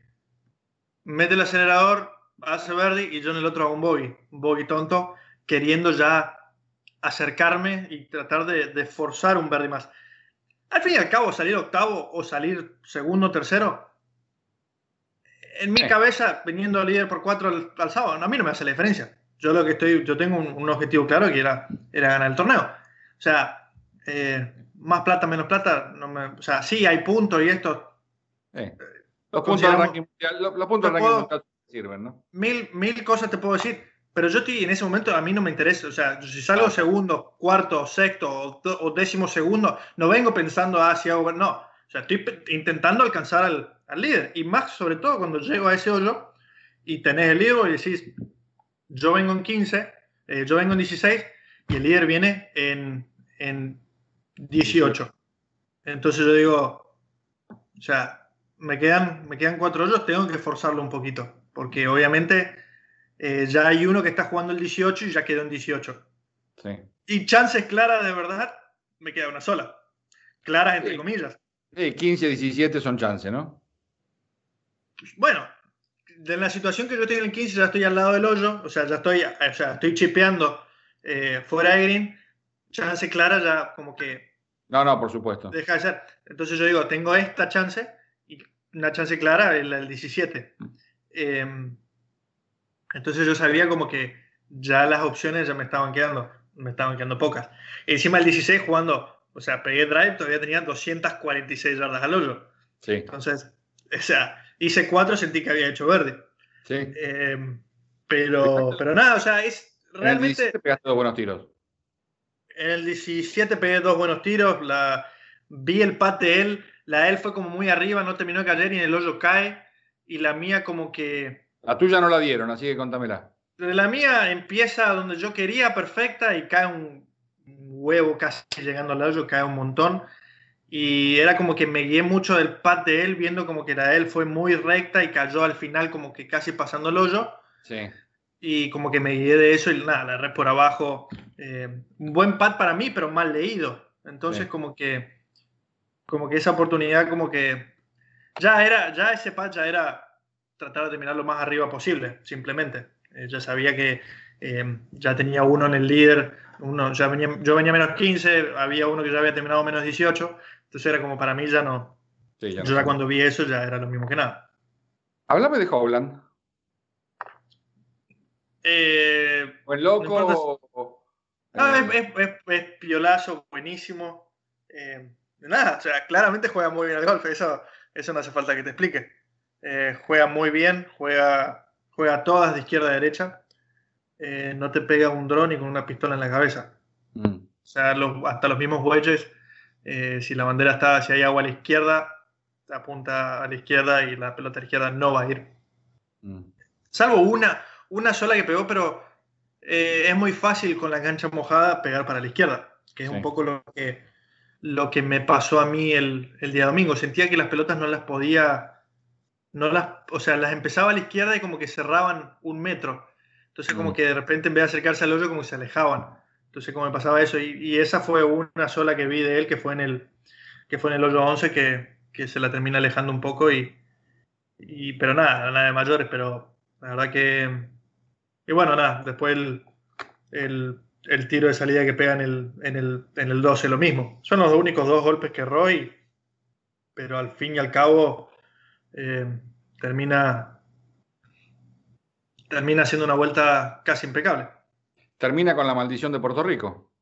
mete el acelerador, hace verdi y yo en el otro hago un bogey. Un bogey tonto queriendo ya acercarme y tratar de, forzar un verde más. Al fin y al cabo, salir octavo o salir segundo, tercero, en mi cabeza, viniendo líder por cuatro al, sábado, a mí no me hace la diferencia. Yo lo que estoy, yo tengo un, objetivo claro que era, era ganar el torneo. O sea, eh, más plata, menos plata, no me, o sea, sí hay puntos y esto. Los puntos del ranking, los, puntos ranking sirven, ¿no? Mil, mil cosas te puedo decir pero yo estoy en ese momento, a mí no me interesa. O sea, si salgo segundo, cuarto, sexto o, décimo segundo, no vengo pensando, ah, si hago. No. O sea, estoy intentando alcanzar al, al, líder. Y más, sobre todo, cuando llego a ese hoyo y tenés el líder y decís, yo vengo en 15, eh, yo vengo en 16 y el líder viene en, en 18. Entonces yo digo, o sea, me quedan, me quedan cuatro hoyos, tengo que forzarlo un poquito. Porque obviamente eh, ya hay uno que está jugando el 18 y ya quedó en 18. Sí. Y chances claras de verdad, me queda una sola. Claras entre comillas. Sí, 15, 17 son chances, ¿no? Bueno, de la situación que yo tengo en el 15 ya estoy al lado del hoyo, o sea, ya estoy, o sea, estoy chipeando eh, fuera de green, chance clara ya como que... No, no, por supuesto. Deja de ser. Entonces yo digo, tengo esta chance y una chance clara, el, el 17. Eh, entonces yo sabía como que ya las opciones ya me estaban quedando, me estaban quedando pocas. Encima el 16 jugando, o sea, pegué drive, todavía tenía 246 yardas al hoyo. Sí. Entonces, o sea, hice cuatro, sentí que había hecho verde. Sí. Eh, pero, pero nada, o sea, es realmente... En el 17 pegaste dos buenos tiros. En el 17 pegué dos buenos tiros, la, vi el pate de él, la él fue como muy arriba, no terminó de caer y en el hoyo cae, y la mía como que la tuya no la dieron, así que contámela. La mía empieza donde yo quería, perfecta, y cae un huevo casi llegando al hoyo, cae un montón. Y era como que me guié mucho del pad de él, viendo como que la de él fue muy recta y cayó al final como que casi pasando el hoyo. Sí. Y como que me guié de eso y nada, la red por abajo. Eh, un buen pad para mí, pero mal leído. Entonces como que como que esa oportunidad como que ya era, ya ese pad ya era tratar de terminar lo más arriba posible, simplemente. Eh, ya sabía que eh, ya tenía uno en el líder, uno, ya venía, yo venía menos 15, había uno que ya había terminado menos 18, entonces era como para mí ya no. yo ya cuando vi eso ya era lo mismo que nada. Háblame de Howland. Eh, Buen loco. No, es, es, piolazo, buenísimo. nada, o sea, claramente juega muy bien al golf, eso, eso no hace falta que te explique. Eh, juega muy bien, juega, juega todas de izquierda a derecha. Eh, no te pega un dron ni con una pistola en la cabeza. Mm. O sea, hasta los mismos wedges, eh, si la bandera está, si hay agua a la izquierda, apunta a la izquierda y la pelota a la izquierda no va a ir. Mm. Salvo una, una sola que pegó, pero es muy fácil con la cancha mojada pegar para la izquierda, que es un poco lo que, lo que me pasó a mí el, el, día domingo. Sentía que las pelotas no las podía no las, o sea, las empezaba a la izquierda y como que cerraban un metro. Entonces como mm. que de repente en vez de acercarse al hoyo como que se alejaban. Entonces como me pasaba eso y, esa fue una sola que vi de él que fue en el que fue en el hoyo 11 que, que se la termina alejando un poco y, y pero nada, nada de mayores, pero la verdad que y bueno, nada, después el, el, el tiro de salida que pega en el, en, el, en el 12 lo mismo. Son los únicos dos golpes que Roy, pero al fin y al cabo eh, termina, termina siendo una vuelta casi impecable. Termina con la maldición de Puerto Rico.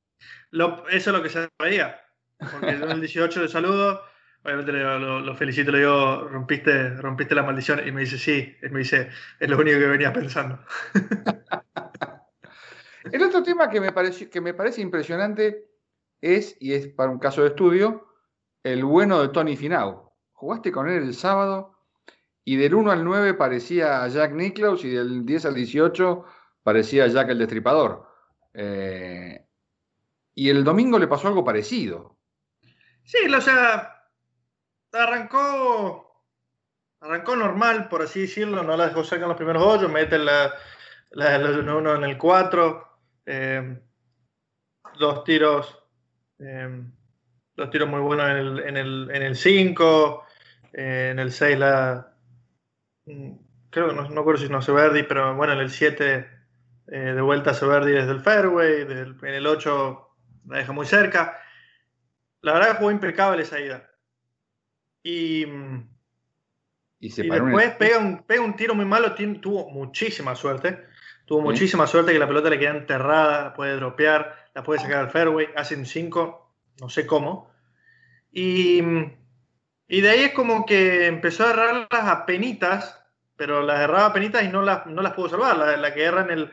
eso es lo que se veía. Porque en el 18 de saludo, obviamente lo, felicito, le digo, rompiste, rompiste la maldición. Y me dice, sí, y me dice, es lo único que venía pensando. el otro tema que me, que me parece impresionante es, y es para un caso de estudio, el bueno de Tony Finau. Jugaste con él el sábado y del 1 al 9 parecía Jack Nicklaus y del 10 al 18 parecía Jack el Destripador. Eh, y el domingo le pasó algo parecido. Sí, o sea, arrancó arrancó normal, por así decirlo, no la dejó sacar en los primeros hoyos, mete la, la, uno en el 4, eh, dos tiros, eh, dos tiros muy buenos en el, en el, en el 5, en el 6 la, Mm, creo que no, no acuerdo si no se Verdi, pero bueno, en el 7 eh, de vuelta se Verdi desde el fairway, en el 8 la deja muy cerca. La verdad jugó impecable esa ida. Y, y, después pega, un, pega un tiro muy malo, tuvo muchísima suerte. Tuvo muchísima suerte que la pelota le queda enterrada, la puede dropear, la puede sacar al fairway, hace un 5, no sé cómo. Y, y de ahí es como que empezó a agarrarlas a penitas pero las erraba penitas y no las, no las pudo salvar. La, que erra en el,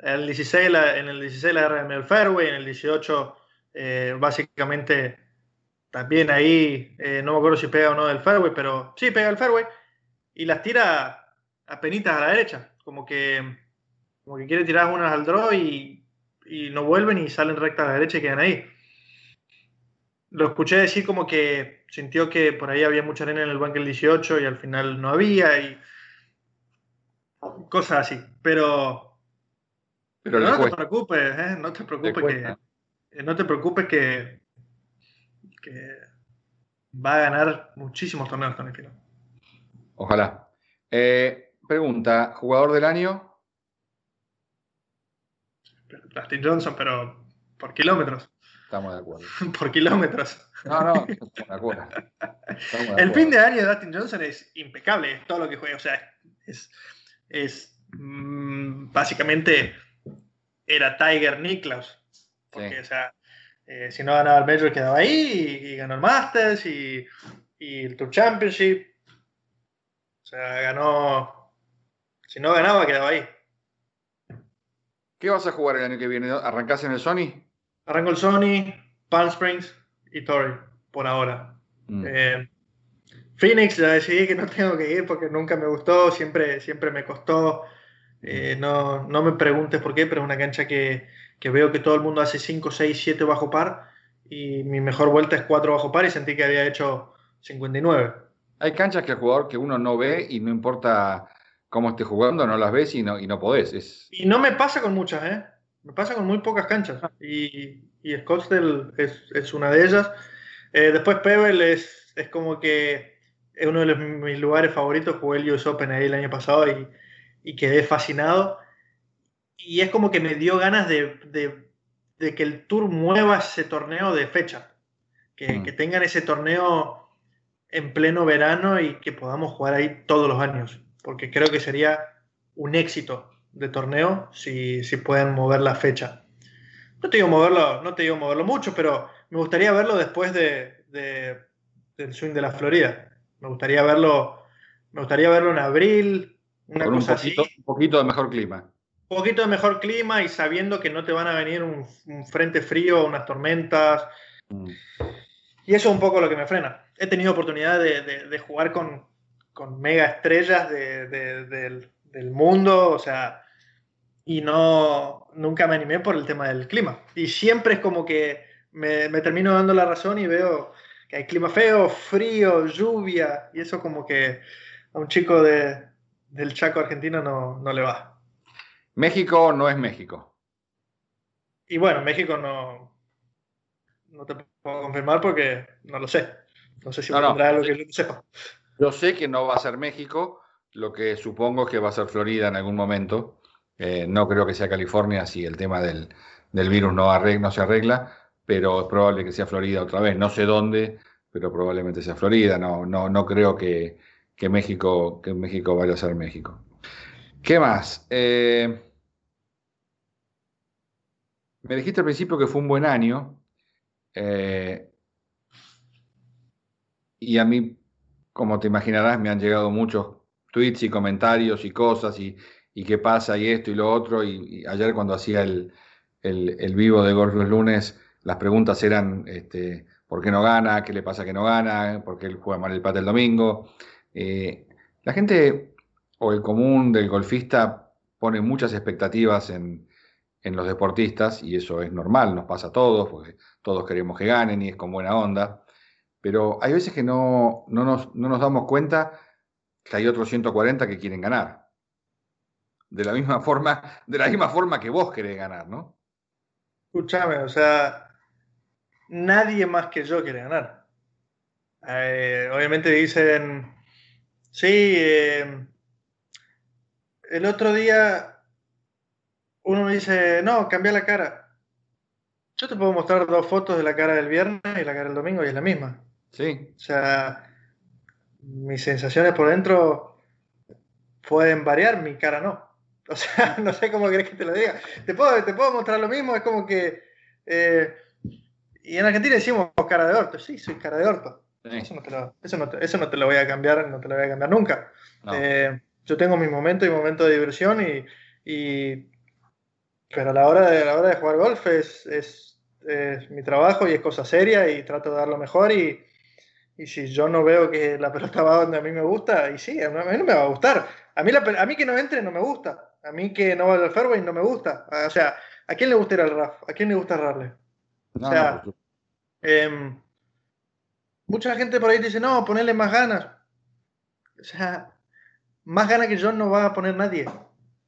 el 16, la, en el 16 la erra en el fairway, en el 18 eh, básicamente también ahí, eh, no me acuerdo si pega o no del fairway, pero sí pega el fairway y las tira a penitas a la derecha, como que, como que quiere tirar unas al draw y, y no vuelven y salen rectas a la derecha y quedan ahí. Lo escuché decir como que sintió que por ahí había mucha arena en el banco del 18 y al final no había y cosas así. Pero, pero, no te preocupes, ¿eh? no te preocupes que, eh, no te preocupes que, que va a ganar muchísimos torneos con el final. Ojalá. Eh, pregunta, ¿jugador del año? Dustin Johnson, pero por kilómetros. Estamos de acuerdo. por kilómetros. No, no, estamos de acuerdo. el fin de año de Dustin Johnson es impecable, es todo lo que juega. O sea, es, es mm, básicamente era Tiger Nicklaus. Porque, o sea, eh, si no ganaba el Major quedaba ahí y, ganó el Masters y, el Tour Championship. O sea, ganó. Si no ganaba, quedaba ahí. ¿Qué vas a jugar el año que viene? ¿Arrancás en el Sony? Arranco el Sony, Palm Springs y Torrey, por ahora. Mm. Eh, Phoenix ya decidí que no tengo que ir porque nunca me gustó, siempre, siempre me costó. Eh, no, no, me preguntes por qué, pero es una cancha que, que, veo que todo el mundo hace 5, 6, 7 bajo par y mi mejor vuelta es 4 bajo par y sentí que había hecho 59. Hay canchas que el jugador que uno no ve y no importa cómo esté jugando, no las ves y no, y no podés. Es... Y no me pasa con muchas, ¿eh? Me pasa con muy pocas canchas. Y, y Scottsdale es, es una de ellas. Eh, después Pebble es, es como que es uno de mis lugares favoritos. Jugué el US Open ahí el año pasado y, quedé fascinado. Y es como que me dio ganas de, que el Tour mueva ese torneo de fecha. Que, mm. que, tengan ese torneo en pleno verano y que podamos jugar ahí todos los años. Porque creo que sería un éxito de torneo si, si pueden mover la fecha. No te digo moverlo, no te digo moverlo mucho, pero me gustaría verlo después de, del swing de la Florida. Me gustaría verlo, me gustaría verlo en abril, una cosa un poquito, así. Un poquito de mejor clima. Un poquito de mejor clima y sabiendo que no te van a venir un, frente frío, unas tormentas. Mm. Y eso es un poco lo que me frena. He tenido oportunidad de, jugar con, mega estrellas del, mundo, o sea, y no, nunca me animé por el tema del clima. Y siempre es como que me, me termino dando la razón y veo hay clima feo, frío, lluvia, y eso como que a un chico de, del Chaco argentino no, no le va. México no es México. Y bueno, México no, no te puedo confirmar porque no lo sé. No sé si no, algo que yo no sepa. Yo sé que no va a ser México, lo que supongo es que va a ser Florida en algún momento. Eh, no creo que sea California si el tema del, virus no, no se arregla, pero es probable que sea Florida otra vez. No sé dónde, pero probablemente sea Florida. No, no, no creo que, México, que México vaya a ser México. ¿Qué más? Eh, me dijiste al principio que fue un buen año. Eh, y a mí, como te imaginarás, me han llegado muchos tweets y comentarios y cosas y, qué pasa y esto y lo otro. Y, ayer cuando hacía el, vivo de Golf los lunes, las preguntas eran este, ¿por qué no gana? ¿Qué le pasa que no gana? ¿Por qué él juega mal el pate el domingo? Eh, la gente o el común del golfista pone muchas expectativas en, en los deportistas y eso es normal, nos pasa a todos, porque todos queremos que ganen y es con buena onda, pero hay veces que no, no, nos, no nos damos cuenta que hay otros 140 que quieren ganar. De la misma forma, de la misma forma que vos querés ganar, ¿no? Escúchame, o sea, nadie más que yo quiere ganar. Eh, obviamente dicen, sí, eh, el otro día uno me dice, no, cambia la cara. Yo te puedo mostrar dos fotos de la cara del viernes y la cara del domingo y es la misma. Sí. O sea, mis sensaciones por dentro pueden variar, mi cara no. O sea, no sé cómo querés que te lo diga. Te puedo, te puedo mostrar lo mismo, es como que... Eh, y en Argentina decimos cara de orto. Sí, soy cara de orto. Eso, no te lo, eso, no te, lo voy a cambiar, no te lo voy a cambiar nunca. Eh, yo tengo mis momentos y momentos de diversión y, y pero a la hora de, la hora de jugar golf es, es, mi trabajo y es cosa seria y trato de dar lo mejor y, y, si yo no veo que la pelota va donde a mí me gusta, y sí, a mí no me va a gustar. A mí, a mí que no entre no me gusta. A mí que no vaya al fairway no me gusta. O sea, ¿a quién le gusta ir al RAF? ¿A quién le gusta errarle? O sea, em, mucha gente por ahí dice, no, ponerle más ganas. O sea, más ganas que yo no va a poner nadie.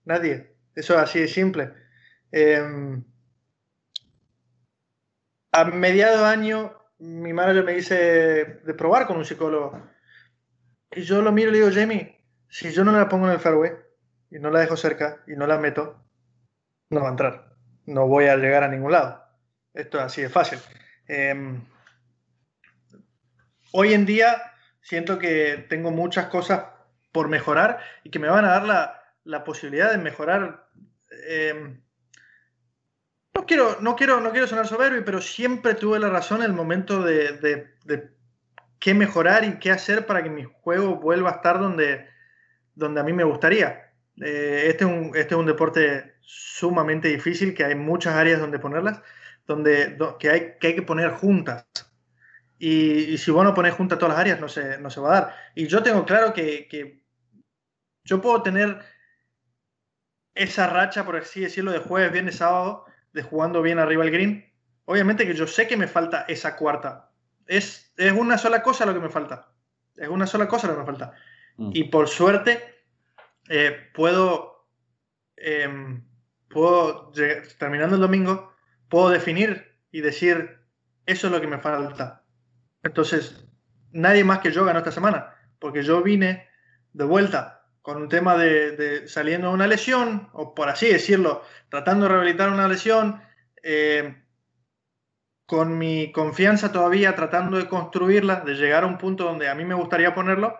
Nadie. Eso es así de simple. Em, a mediados de año, mi madre me dice de probar con un psicólogo. Y yo lo miro y le digo, Jamie, si yo no la pongo en el fairway y no la dejo cerca y no la meto, no va a entrar. No voy a llegar a ningún lado. Esto es así de fácil. Em, hoy en día siento que tengo muchas cosas por mejorar y que me van a dar la, la posibilidad de mejorar eh, no quiero, no quiero, no quiero sonar soberbio, pero siempre tuve la razón en el momento de, qué mejorar y qué hacer para que mi juego vuelva a estar donde, donde a mí me gustaría. Eh, este, es un, este es un deporte sumamente difícil, que hay muchas áreas donde ponerlas, donde, que, hay, que hay que poner juntas. Y, si vos no pones juntas todas las áreas, no se, no se va a dar. Y yo tengo claro que, que yo puedo tener esa racha, por así decirlo, de jueves, viernes, sábado, de jugando bien arriba el green. Obviamente que yo sé que me falta esa cuarta. Es, es una sola cosa lo que me falta. Es una sola cosa lo que me falta. Mm. Y por suerte eh, puedo, em, puedo, terminando el domingo, puedo definir y decir, eso es lo que me falta. Entonces, nadie más que yo ganó esta semana, porque yo vine de vuelta con un tema de, saliendo de una lesión, o por así decirlo, tratando de rehabilitar una lesión, eh, con mi confianza todavía tratando de construirla, de llegar a un punto donde a mí me gustaría ponerlo,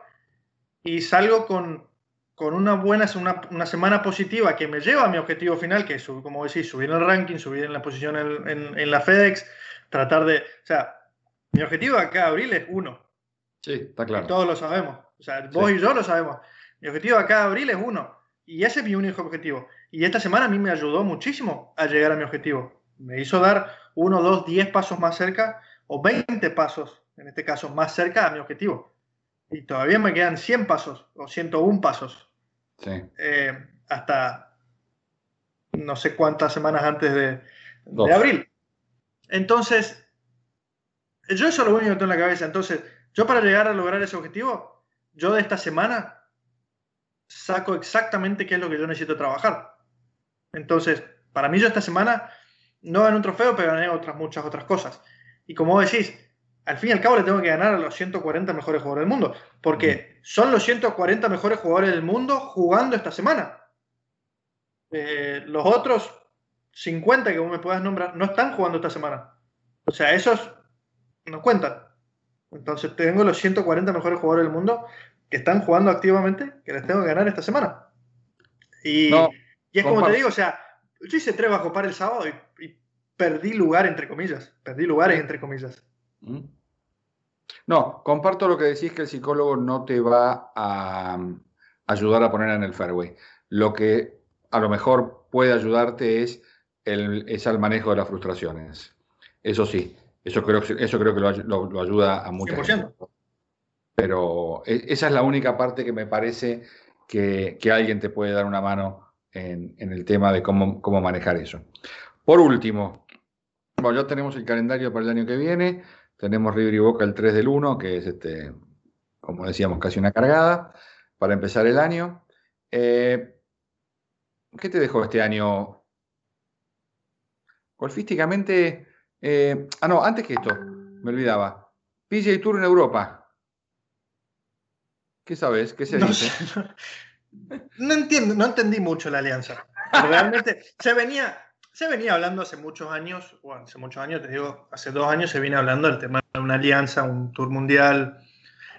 y salgo con, con una buena una, una, semana positiva que me lleva a mi objetivo final, que es, como decís, subir en el ranking, subir en la posición en, en, la FedEx, tratar de... O sea, mi objetivo acá de abril es uno. Sí, está claro. todos lo sabemos. O sea, vos y yo lo sabemos. Mi objetivo acá de abril es uno. Y ese es mi único objetivo. Y esta semana a mí me ayudó muchísimo a llegar a mi objetivo. Me hizo dar uno, dos, diez pasos más cerca o 20 pasos, en este caso, más cerca a mi objetivo. Y todavía me quedan 100 pasos o 101 pasos. Sí. Eh, hasta no sé cuántas semanas antes de, de abril. Entonces, yo eso es lo único que tengo en la cabeza. Entonces, yo para llegar a lograr ese objetivo, yo de esta semana saco exactamente qué es lo que yo necesito trabajar. Entonces, para mí yo esta semana no gané un trofeo, pero gané otras muchas otras cosas. Y como vos decís, al fin y al cabo le tengo que ganar a los 140 mejores jugadores del mundo, porque son los 140 mejores jugadores del mundo jugando esta semana. Eh, los otros 50 que vos me puedas nombrar no están jugando esta semana. O sea, esos no cuentan. Entonces tengo los 140 mejores jugadores del mundo que están jugando activamente, que les tengo que ganar esta semana. Y, es como te digo, o sea, yo hice tres bajo par el sábado y, perdí lugar, entre comillas. Perdí lugares, entre comillas. Mm. No, comparto lo que decís que el psicólogo no te va a mm, ayudar a poner en el fairway. Lo que a lo mejor puede ayudarte es, el, es al manejo de las frustraciones. Eso sí, eso creo, eso creo que lo, ayuda a mucha gente. Pero e, esa es la única parte que me parece que, alguien te puede dar una mano en, el tema de cómo, cómo, manejar eso. Por último, bueno, ya tenemos el calendario para el año que viene. Tenemos River y Boca el 3 del 1, que es, este, como decíamos, casi una cargada para empezar el año. Eh, ¿Qué te dejó este año? Golfísticamente, eh, ah, no, antes que esto, me olvidaba. PJ Tour en Europa. ¿Qué sabes? ¿Qué se dice? No entiendo, no entendí mucho la alianza. Realmente se venía, se venía hablando hace muchos años, bueno, hace muchos años, te digo, hace dos años se viene hablando del tema de una alianza, un tour mundial.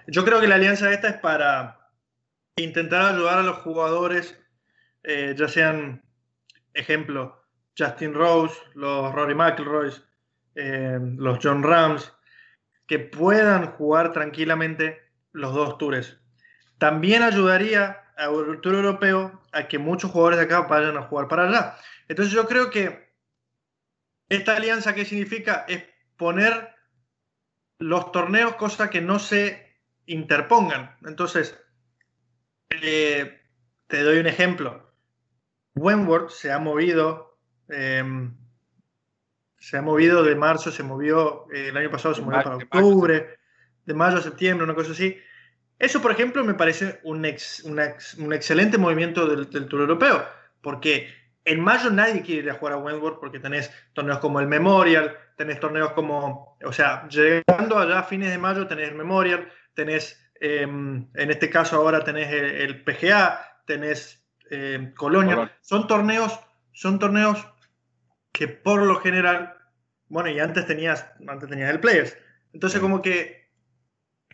Yo creo que la alianza esta es para intentar ayudar a los jugadores, eh, ya sean, ejemplo, Justin Rose, los Rory McIlroy, eh, los John Rams, que puedan jugar tranquilamente los dos tours. También ayudaría al Tour Europeo a que muchos jugadores de acá vayan a jugar para allá. Entonces yo creo que esta alianza, ¿qué significa? Es poner los torneos, cosa que no se interpongan. Entonces, eh, te doy un ejemplo. Wentworth se ha movido, em, se ha movido de marzo, se movió, eh, el año pasado se movió para octubre, de mayo a septiembre, una cosa así. Eso, por ejemplo, me parece un, un excelente movimiento del, del Tour Europeo, porque en mayo nadie quiere ir a jugar a Wentworth porque tenés torneos como el Memorial, tenés torneos como, o sea, llegando allá a fines de mayo tenés el Memorial, tenés, em, en este caso ahora tenés el, PGA, tenés em, Colonia. Son torneos, son torneos que por lo general, bueno, y antes tenías, antes tenías el Players. Entonces como que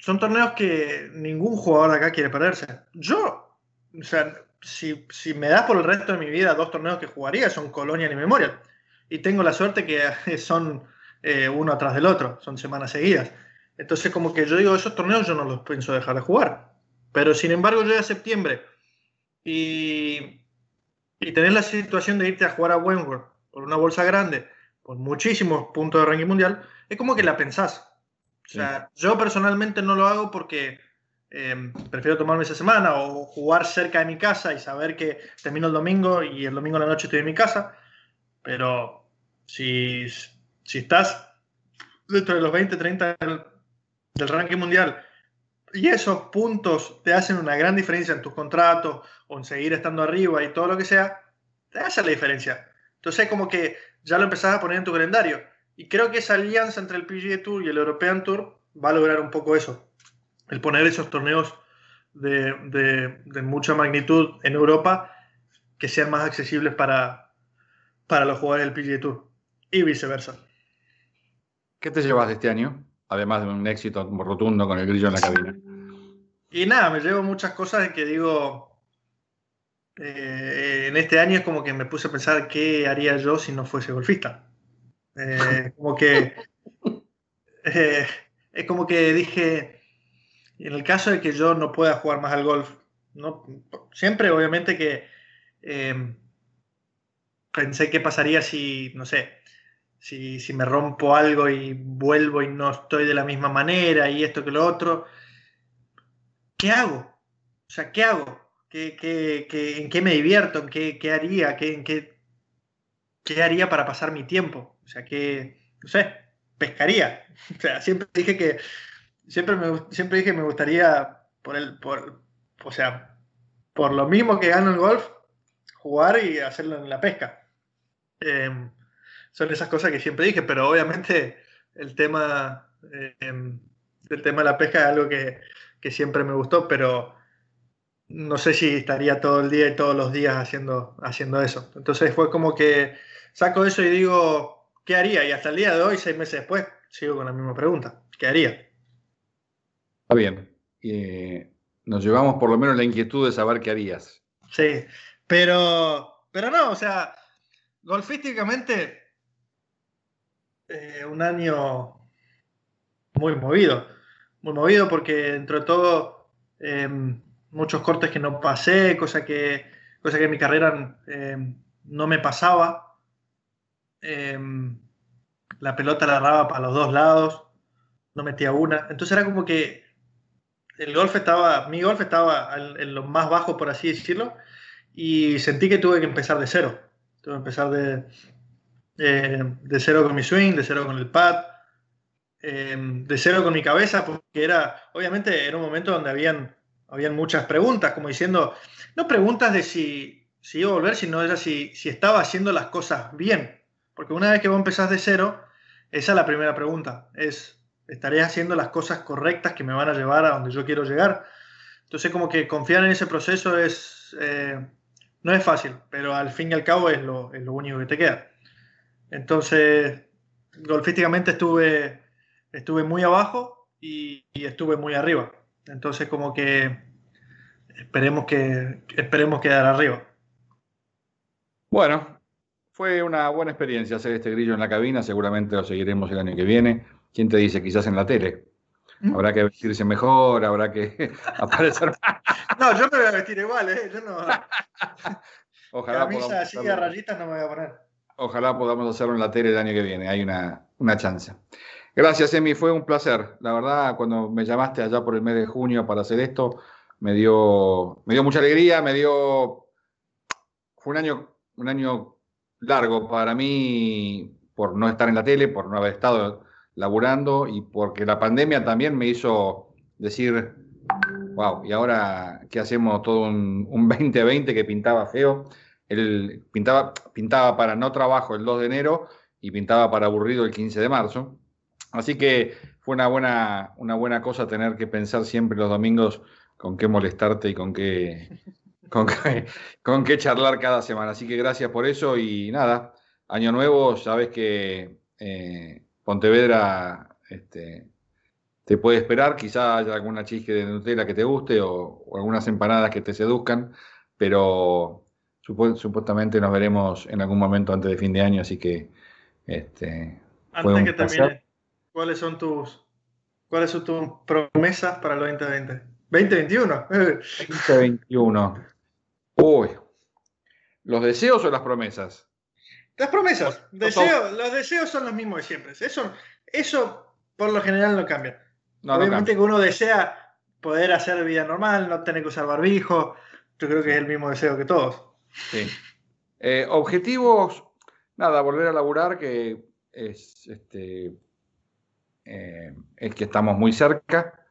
son torneos que ningún jugador de acá quiere perderse. Yo, o sea, si, me das por el resto de mi vida dos torneos que jugaría, son Colonia y Memorial. Y tengo la suerte que son eh, uno atrás del otro, son semanas seguidas. Entonces, como que yo digo, esos torneos yo no los pienso dejar de jugar. Pero sin embargo, llega septiembre y, y tenés la situación de irte a jugar a Wentworth por una bolsa grande, con muchísimos puntos de ranking mundial, es como que la pensás. O sea, yo personalmente no lo hago porque Em, prefiero tomarme esa semana o jugar cerca de mi casa y saber que termino el domingo y el domingo la noche estoy en mi casa. Pero si, si estás dentro de los 20, 30 del, ranking mundial y esos puntos te hacen una gran diferencia en tus contratos o en seguir estando arriba y todo lo que sea, te hace la diferencia. Entonces como que ya lo empezás a poner en tu calendario. Y creo que esa alianza entre el PGA Tour y el European Tour va a lograr un poco eso el poner esos torneos de, mucha magnitud en Europa que sean más accesibles para, para los jugadores del PGA Tour y viceversa. ¿Qué te llevas de este año? Además de un éxito rotundo con el grillo en la cabina. Y nada, me llevo muchas cosas que digo, eh, en este año es como que me puse a pensar qué haría yo si no fuese golfista. Eh, como que eh, es como que dije, en el caso de que yo no pueda jugar más al golf, no, siempre obviamente que em, pensé qué pasaría si, no sé, si, me rompo algo y vuelvo y no estoy de la misma manera y esto que lo otro. ¿Qué hago? O sea, ¿qué hago? ¿Qué, qué, en qué me divierto? ¿En qué, haría? ¿Qué, en qué, ¿Qué haría para pasar mi tiempo? O sea, que, no sé, pescaría. O sea, siempre dije que siempre, me, siempre dije que me gustaría, por el, por, o sea, por lo mismo que gano el golf, jugar y hacerlo en la pesca. Em, son esas cosas que siempre dije, pero obviamente el tema, em, el tema de la pesca es algo que, que, siempre me gustó, pero no sé si estaría todo el día y todos los días haciendo, haciendo eso. Entonces fue como que saco eso y digo, ¿qué haría? Y hasta el día de hoy, seis meses después, sigo con la misma pregunta. ¿Qué haría? Está bien. Y nos llevamos por lo menos la inquietud de saber qué harías. Sí, pero, pero no, o sea, golfísticamente, eh, un año muy movido. Muy movido porque dentro de todo, em, muchos cortes que no pasé, cosa que, cosa que en mi carrera no me pasaba. Em, la pelota la agarraba para los dos lados, no metía una. Entonces era como que el golf estaba, mi golf estaba en lo más bajo, por así decirlo, y sentí que tuve que empezar de cero. Tuve que empezar de, de cero con mi swing, de cero con el pad, em, de cero con mi cabeza, porque era, obviamente, era un momento donde habían, habían muchas preguntas, como diciendo, no preguntas de si, si iba a volver, sino era si, si estaba haciendo las cosas bien. Porque una vez que vos empezás de cero, esa es la primera pregunta, es estaré haciendo las cosas correctas que me van a llevar a donde yo quiero llegar. Entonces como que confiar en ese proceso es, eh, no es fácil, pero al fin y al cabo es lo, único que te queda. Entonces, golfísticamente estuve, estuve muy abajo y, y, estuve muy arriba. Entonces como que esperemos que esperemos quedar arriba. Bueno, fue una buena experiencia hacer este grillo en la cabina, seguramente lo seguiremos el año que viene. ¿Quién te dice? Quizás en la tele. ¿Mm? Habrá que vestirse mejor, habrá que aparecer. no, yo me voy a vestir igual, ¿eh? Yo no. Ojalá Camisa así a rayitas no me voy a poner. Ojalá podamos hacerlo en la tele el año que viene, hay una, una chance. Gracias, Emi, fue un placer. La verdad, cuando me llamaste allá por el mes de junio para hacer esto, me dio, me dio mucha alegría, me dio. Fue un año, un año largo para mí por no estar en la tele, por no haber estado laburando y porque la pandemia también me hizo decir, wow, ¿y ahora qué hacemos todo un, un 2020 que pintaba feo? Él pintaba, pintaba para no trabajo el 2 de enero y pintaba para aburrido el 15 de marzo. Así que fue una buena, una buena cosa tener que pensar siempre los domingos con qué molestarte y con qué, con qué, con qué charlar cada semana. Así que gracias por eso y nada, año nuevo, sabes que eh, Pontevedra este, te puede esperar, quizá haya alguna chisque de Nutella que te guste o, algunas empanadas que te seduzcan, pero supuestamente nos veremos en algún momento antes de fin de año, así que... Este, antes que termine, ¿cuáles son tus cuáles son tus promesas para el 2020? 2021. 2021. Uy. ¿Los deseos o las promesas? Las promesas, deseo, los deseos son los mismos de siempre. Eso, eso por lo general no cambia. Obviamente que uno desea poder hacer vida normal, no tener que usar barbijo. Yo creo que es el mismo deseo que todos. Sí. Eh, objetivos, nada, volver a laburar, que es este eh, es que estamos muy cerca.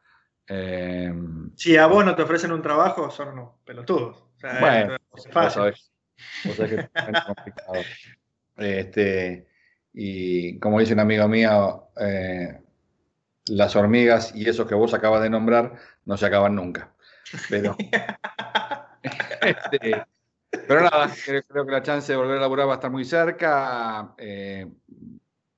Eh, si a vos no te ofrecen un trabajo, son unos pelotudos. Sea, bueno, es fácil. O sea que es complicado. Este, y como dice un amigo mío, eh, las hormigas y esos que vos acabas de nombrar no se acaban nunca. Pero, este, pero nada, creo, que la chance de volver a laburar va a estar muy cerca. Eh,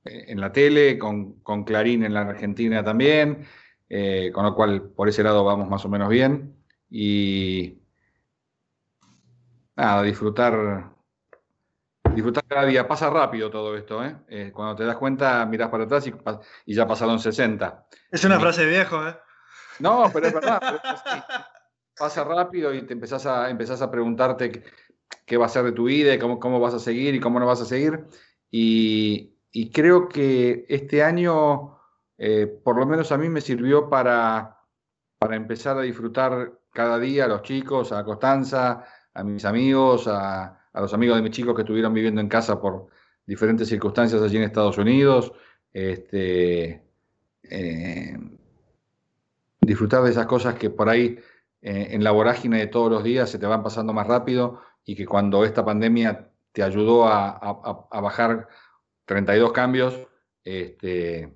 en la tele, con, con, Clarín en la Argentina también, eh, con lo cual por ese lado vamos más o menos bien. Y nada, disfrutar disfrutar cada día. Pasa rápido todo esto, ¿eh? eh cuando te das cuenta, miras para atrás y, ya pasaron 60. Es una frase viejo, ¿eh? No, pero es verdad. Pasa rápido y te empezás a, empezás a preguntarte qué, va a ser de tu vida y cómo, cómo vas a seguir y cómo no vas a seguir. Y, creo que este año, eh, por lo menos a mí, me sirvió para, para empezar a disfrutar cada día a los chicos, a Constanza, a mis amigos, a, a los amigos de mis chicos que estuvieron viviendo en casa por diferentes circunstancias allí en Estados Unidos. Este, eh, disfrutar de esas cosas que por ahí eh, en la vorágine de todos los días se te van pasando más rápido y que cuando esta pandemia te ayudó a, bajar 32 cambios, este,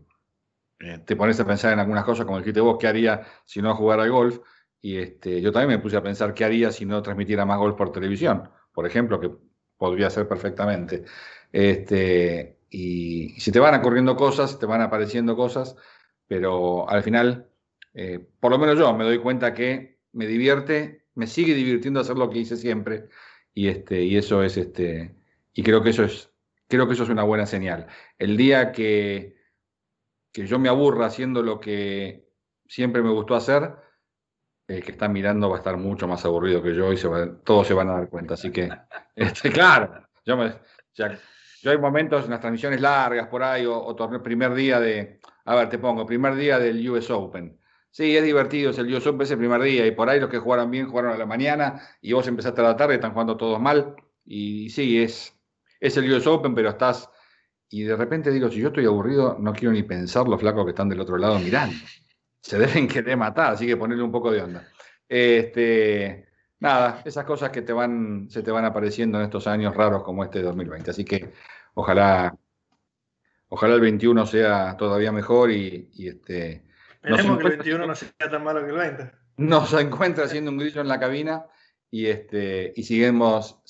eh, te pones a pensar en algunas cosas, como dijiste vos, ¿qué haría si no jugara al golf? Y este, yo también me puse a pensar qué haría si no transmitiera más golf por televisión, por ejemplo, que podría ser perfectamente. Este, y, si te van ocurriendo cosas, te van apareciendo cosas, pero al final, eh, por lo menos yo me doy cuenta que me divierte, me sigue divirtiendo hacer lo que hice siempre, y, este, y eso es, este, y creo que eso es, creo que eso es una buena señal. El día que, que yo me aburra haciendo lo que siempre me gustó hacer, que está mirando va a estar mucho más aburrido que yo y se todos se van a dar cuenta. Así que, este, claro, yo, me, yo hay momentos en las transmisiones largas por ahí, o, o primer día de, a ver, te pongo, primer día del US Open. Sí, es divertido, es el US Open ese primer día, y por ahí los que jugaron bien jugaron a la mañana, y vos empezaste a la tarde, están jugando todos mal, y sí, es, es el US Open, pero estás, y de repente digo, si yo estoy aburrido, no quiero ni pensar los flacos que están del otro lado mirando se deben querer matar, así que ponerle un poco de onda. Este, nada, esas cosas que te van, se te van apareciendo en estos años raros como este 2020. Así que ojalá, ojalá el 21 sea todavía mejor y, este. Esperemos que el 21 no sea tan malo que el 20. Nos encuentra haciendo un grillo en la cabina y este y sigamos,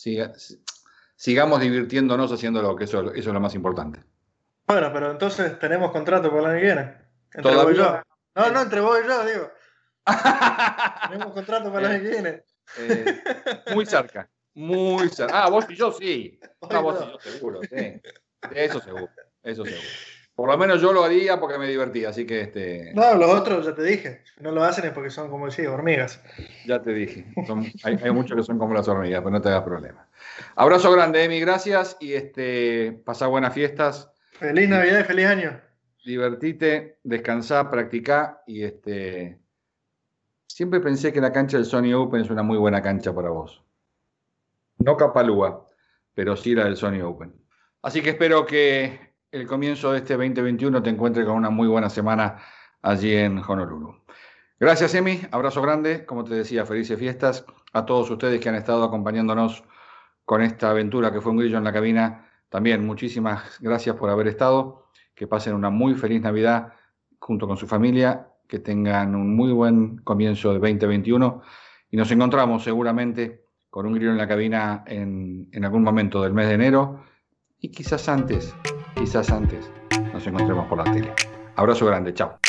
sigamos divirtiendonos haciendo que eso, eso es lo más importante. Bueno, pero entonces tenemos contrato para año que viene. Entre no, no, entre vos y yo, digo. Tenemos contrato para año que viene. Eh, muy cerca, muy cerca. Ah, vos y yo sí. Ah, vos y yo seguro, sí. Eso seguro, eso seguro. Por lo menos yo lo haría porque me divertía, así que este. No, los otros ya te dije. No lo hacen es porque son como decía, hormigas. Ya te dije. hay, hay, muchos que son como las hormigas, pero no te hagas problema. Abrazo grande, Emi, gracias y este, pasa buenas fiestas. Feliz Navidad y feliz año divertite, descansá, practicá y este. Siempre pensé que la cancha del Sony Open es una muy buena cancha para vos. No Capalúa, pero sí la del Sony Open. Así que espero que el comienzo de este 2021 te encuentre con una muy buena semana allí en Honolulu. Gracias, Emi. Abrazo grande. Como te decía, felices fiestas a todos ustedes que han estado acompañándonos con esta aventura que fue un grillo en la cabina. También muchísimas gracias por haber estado que pasen una muy feliz Navidad junto con su familia, que tengan un muy buen comienzo de 2021 y nos encontramos seguramente con un grillo en la cabina en, algún momento del mes de enero y quizás antes, quizás antes nos encontremos por la tele. Abrazo grande, chao.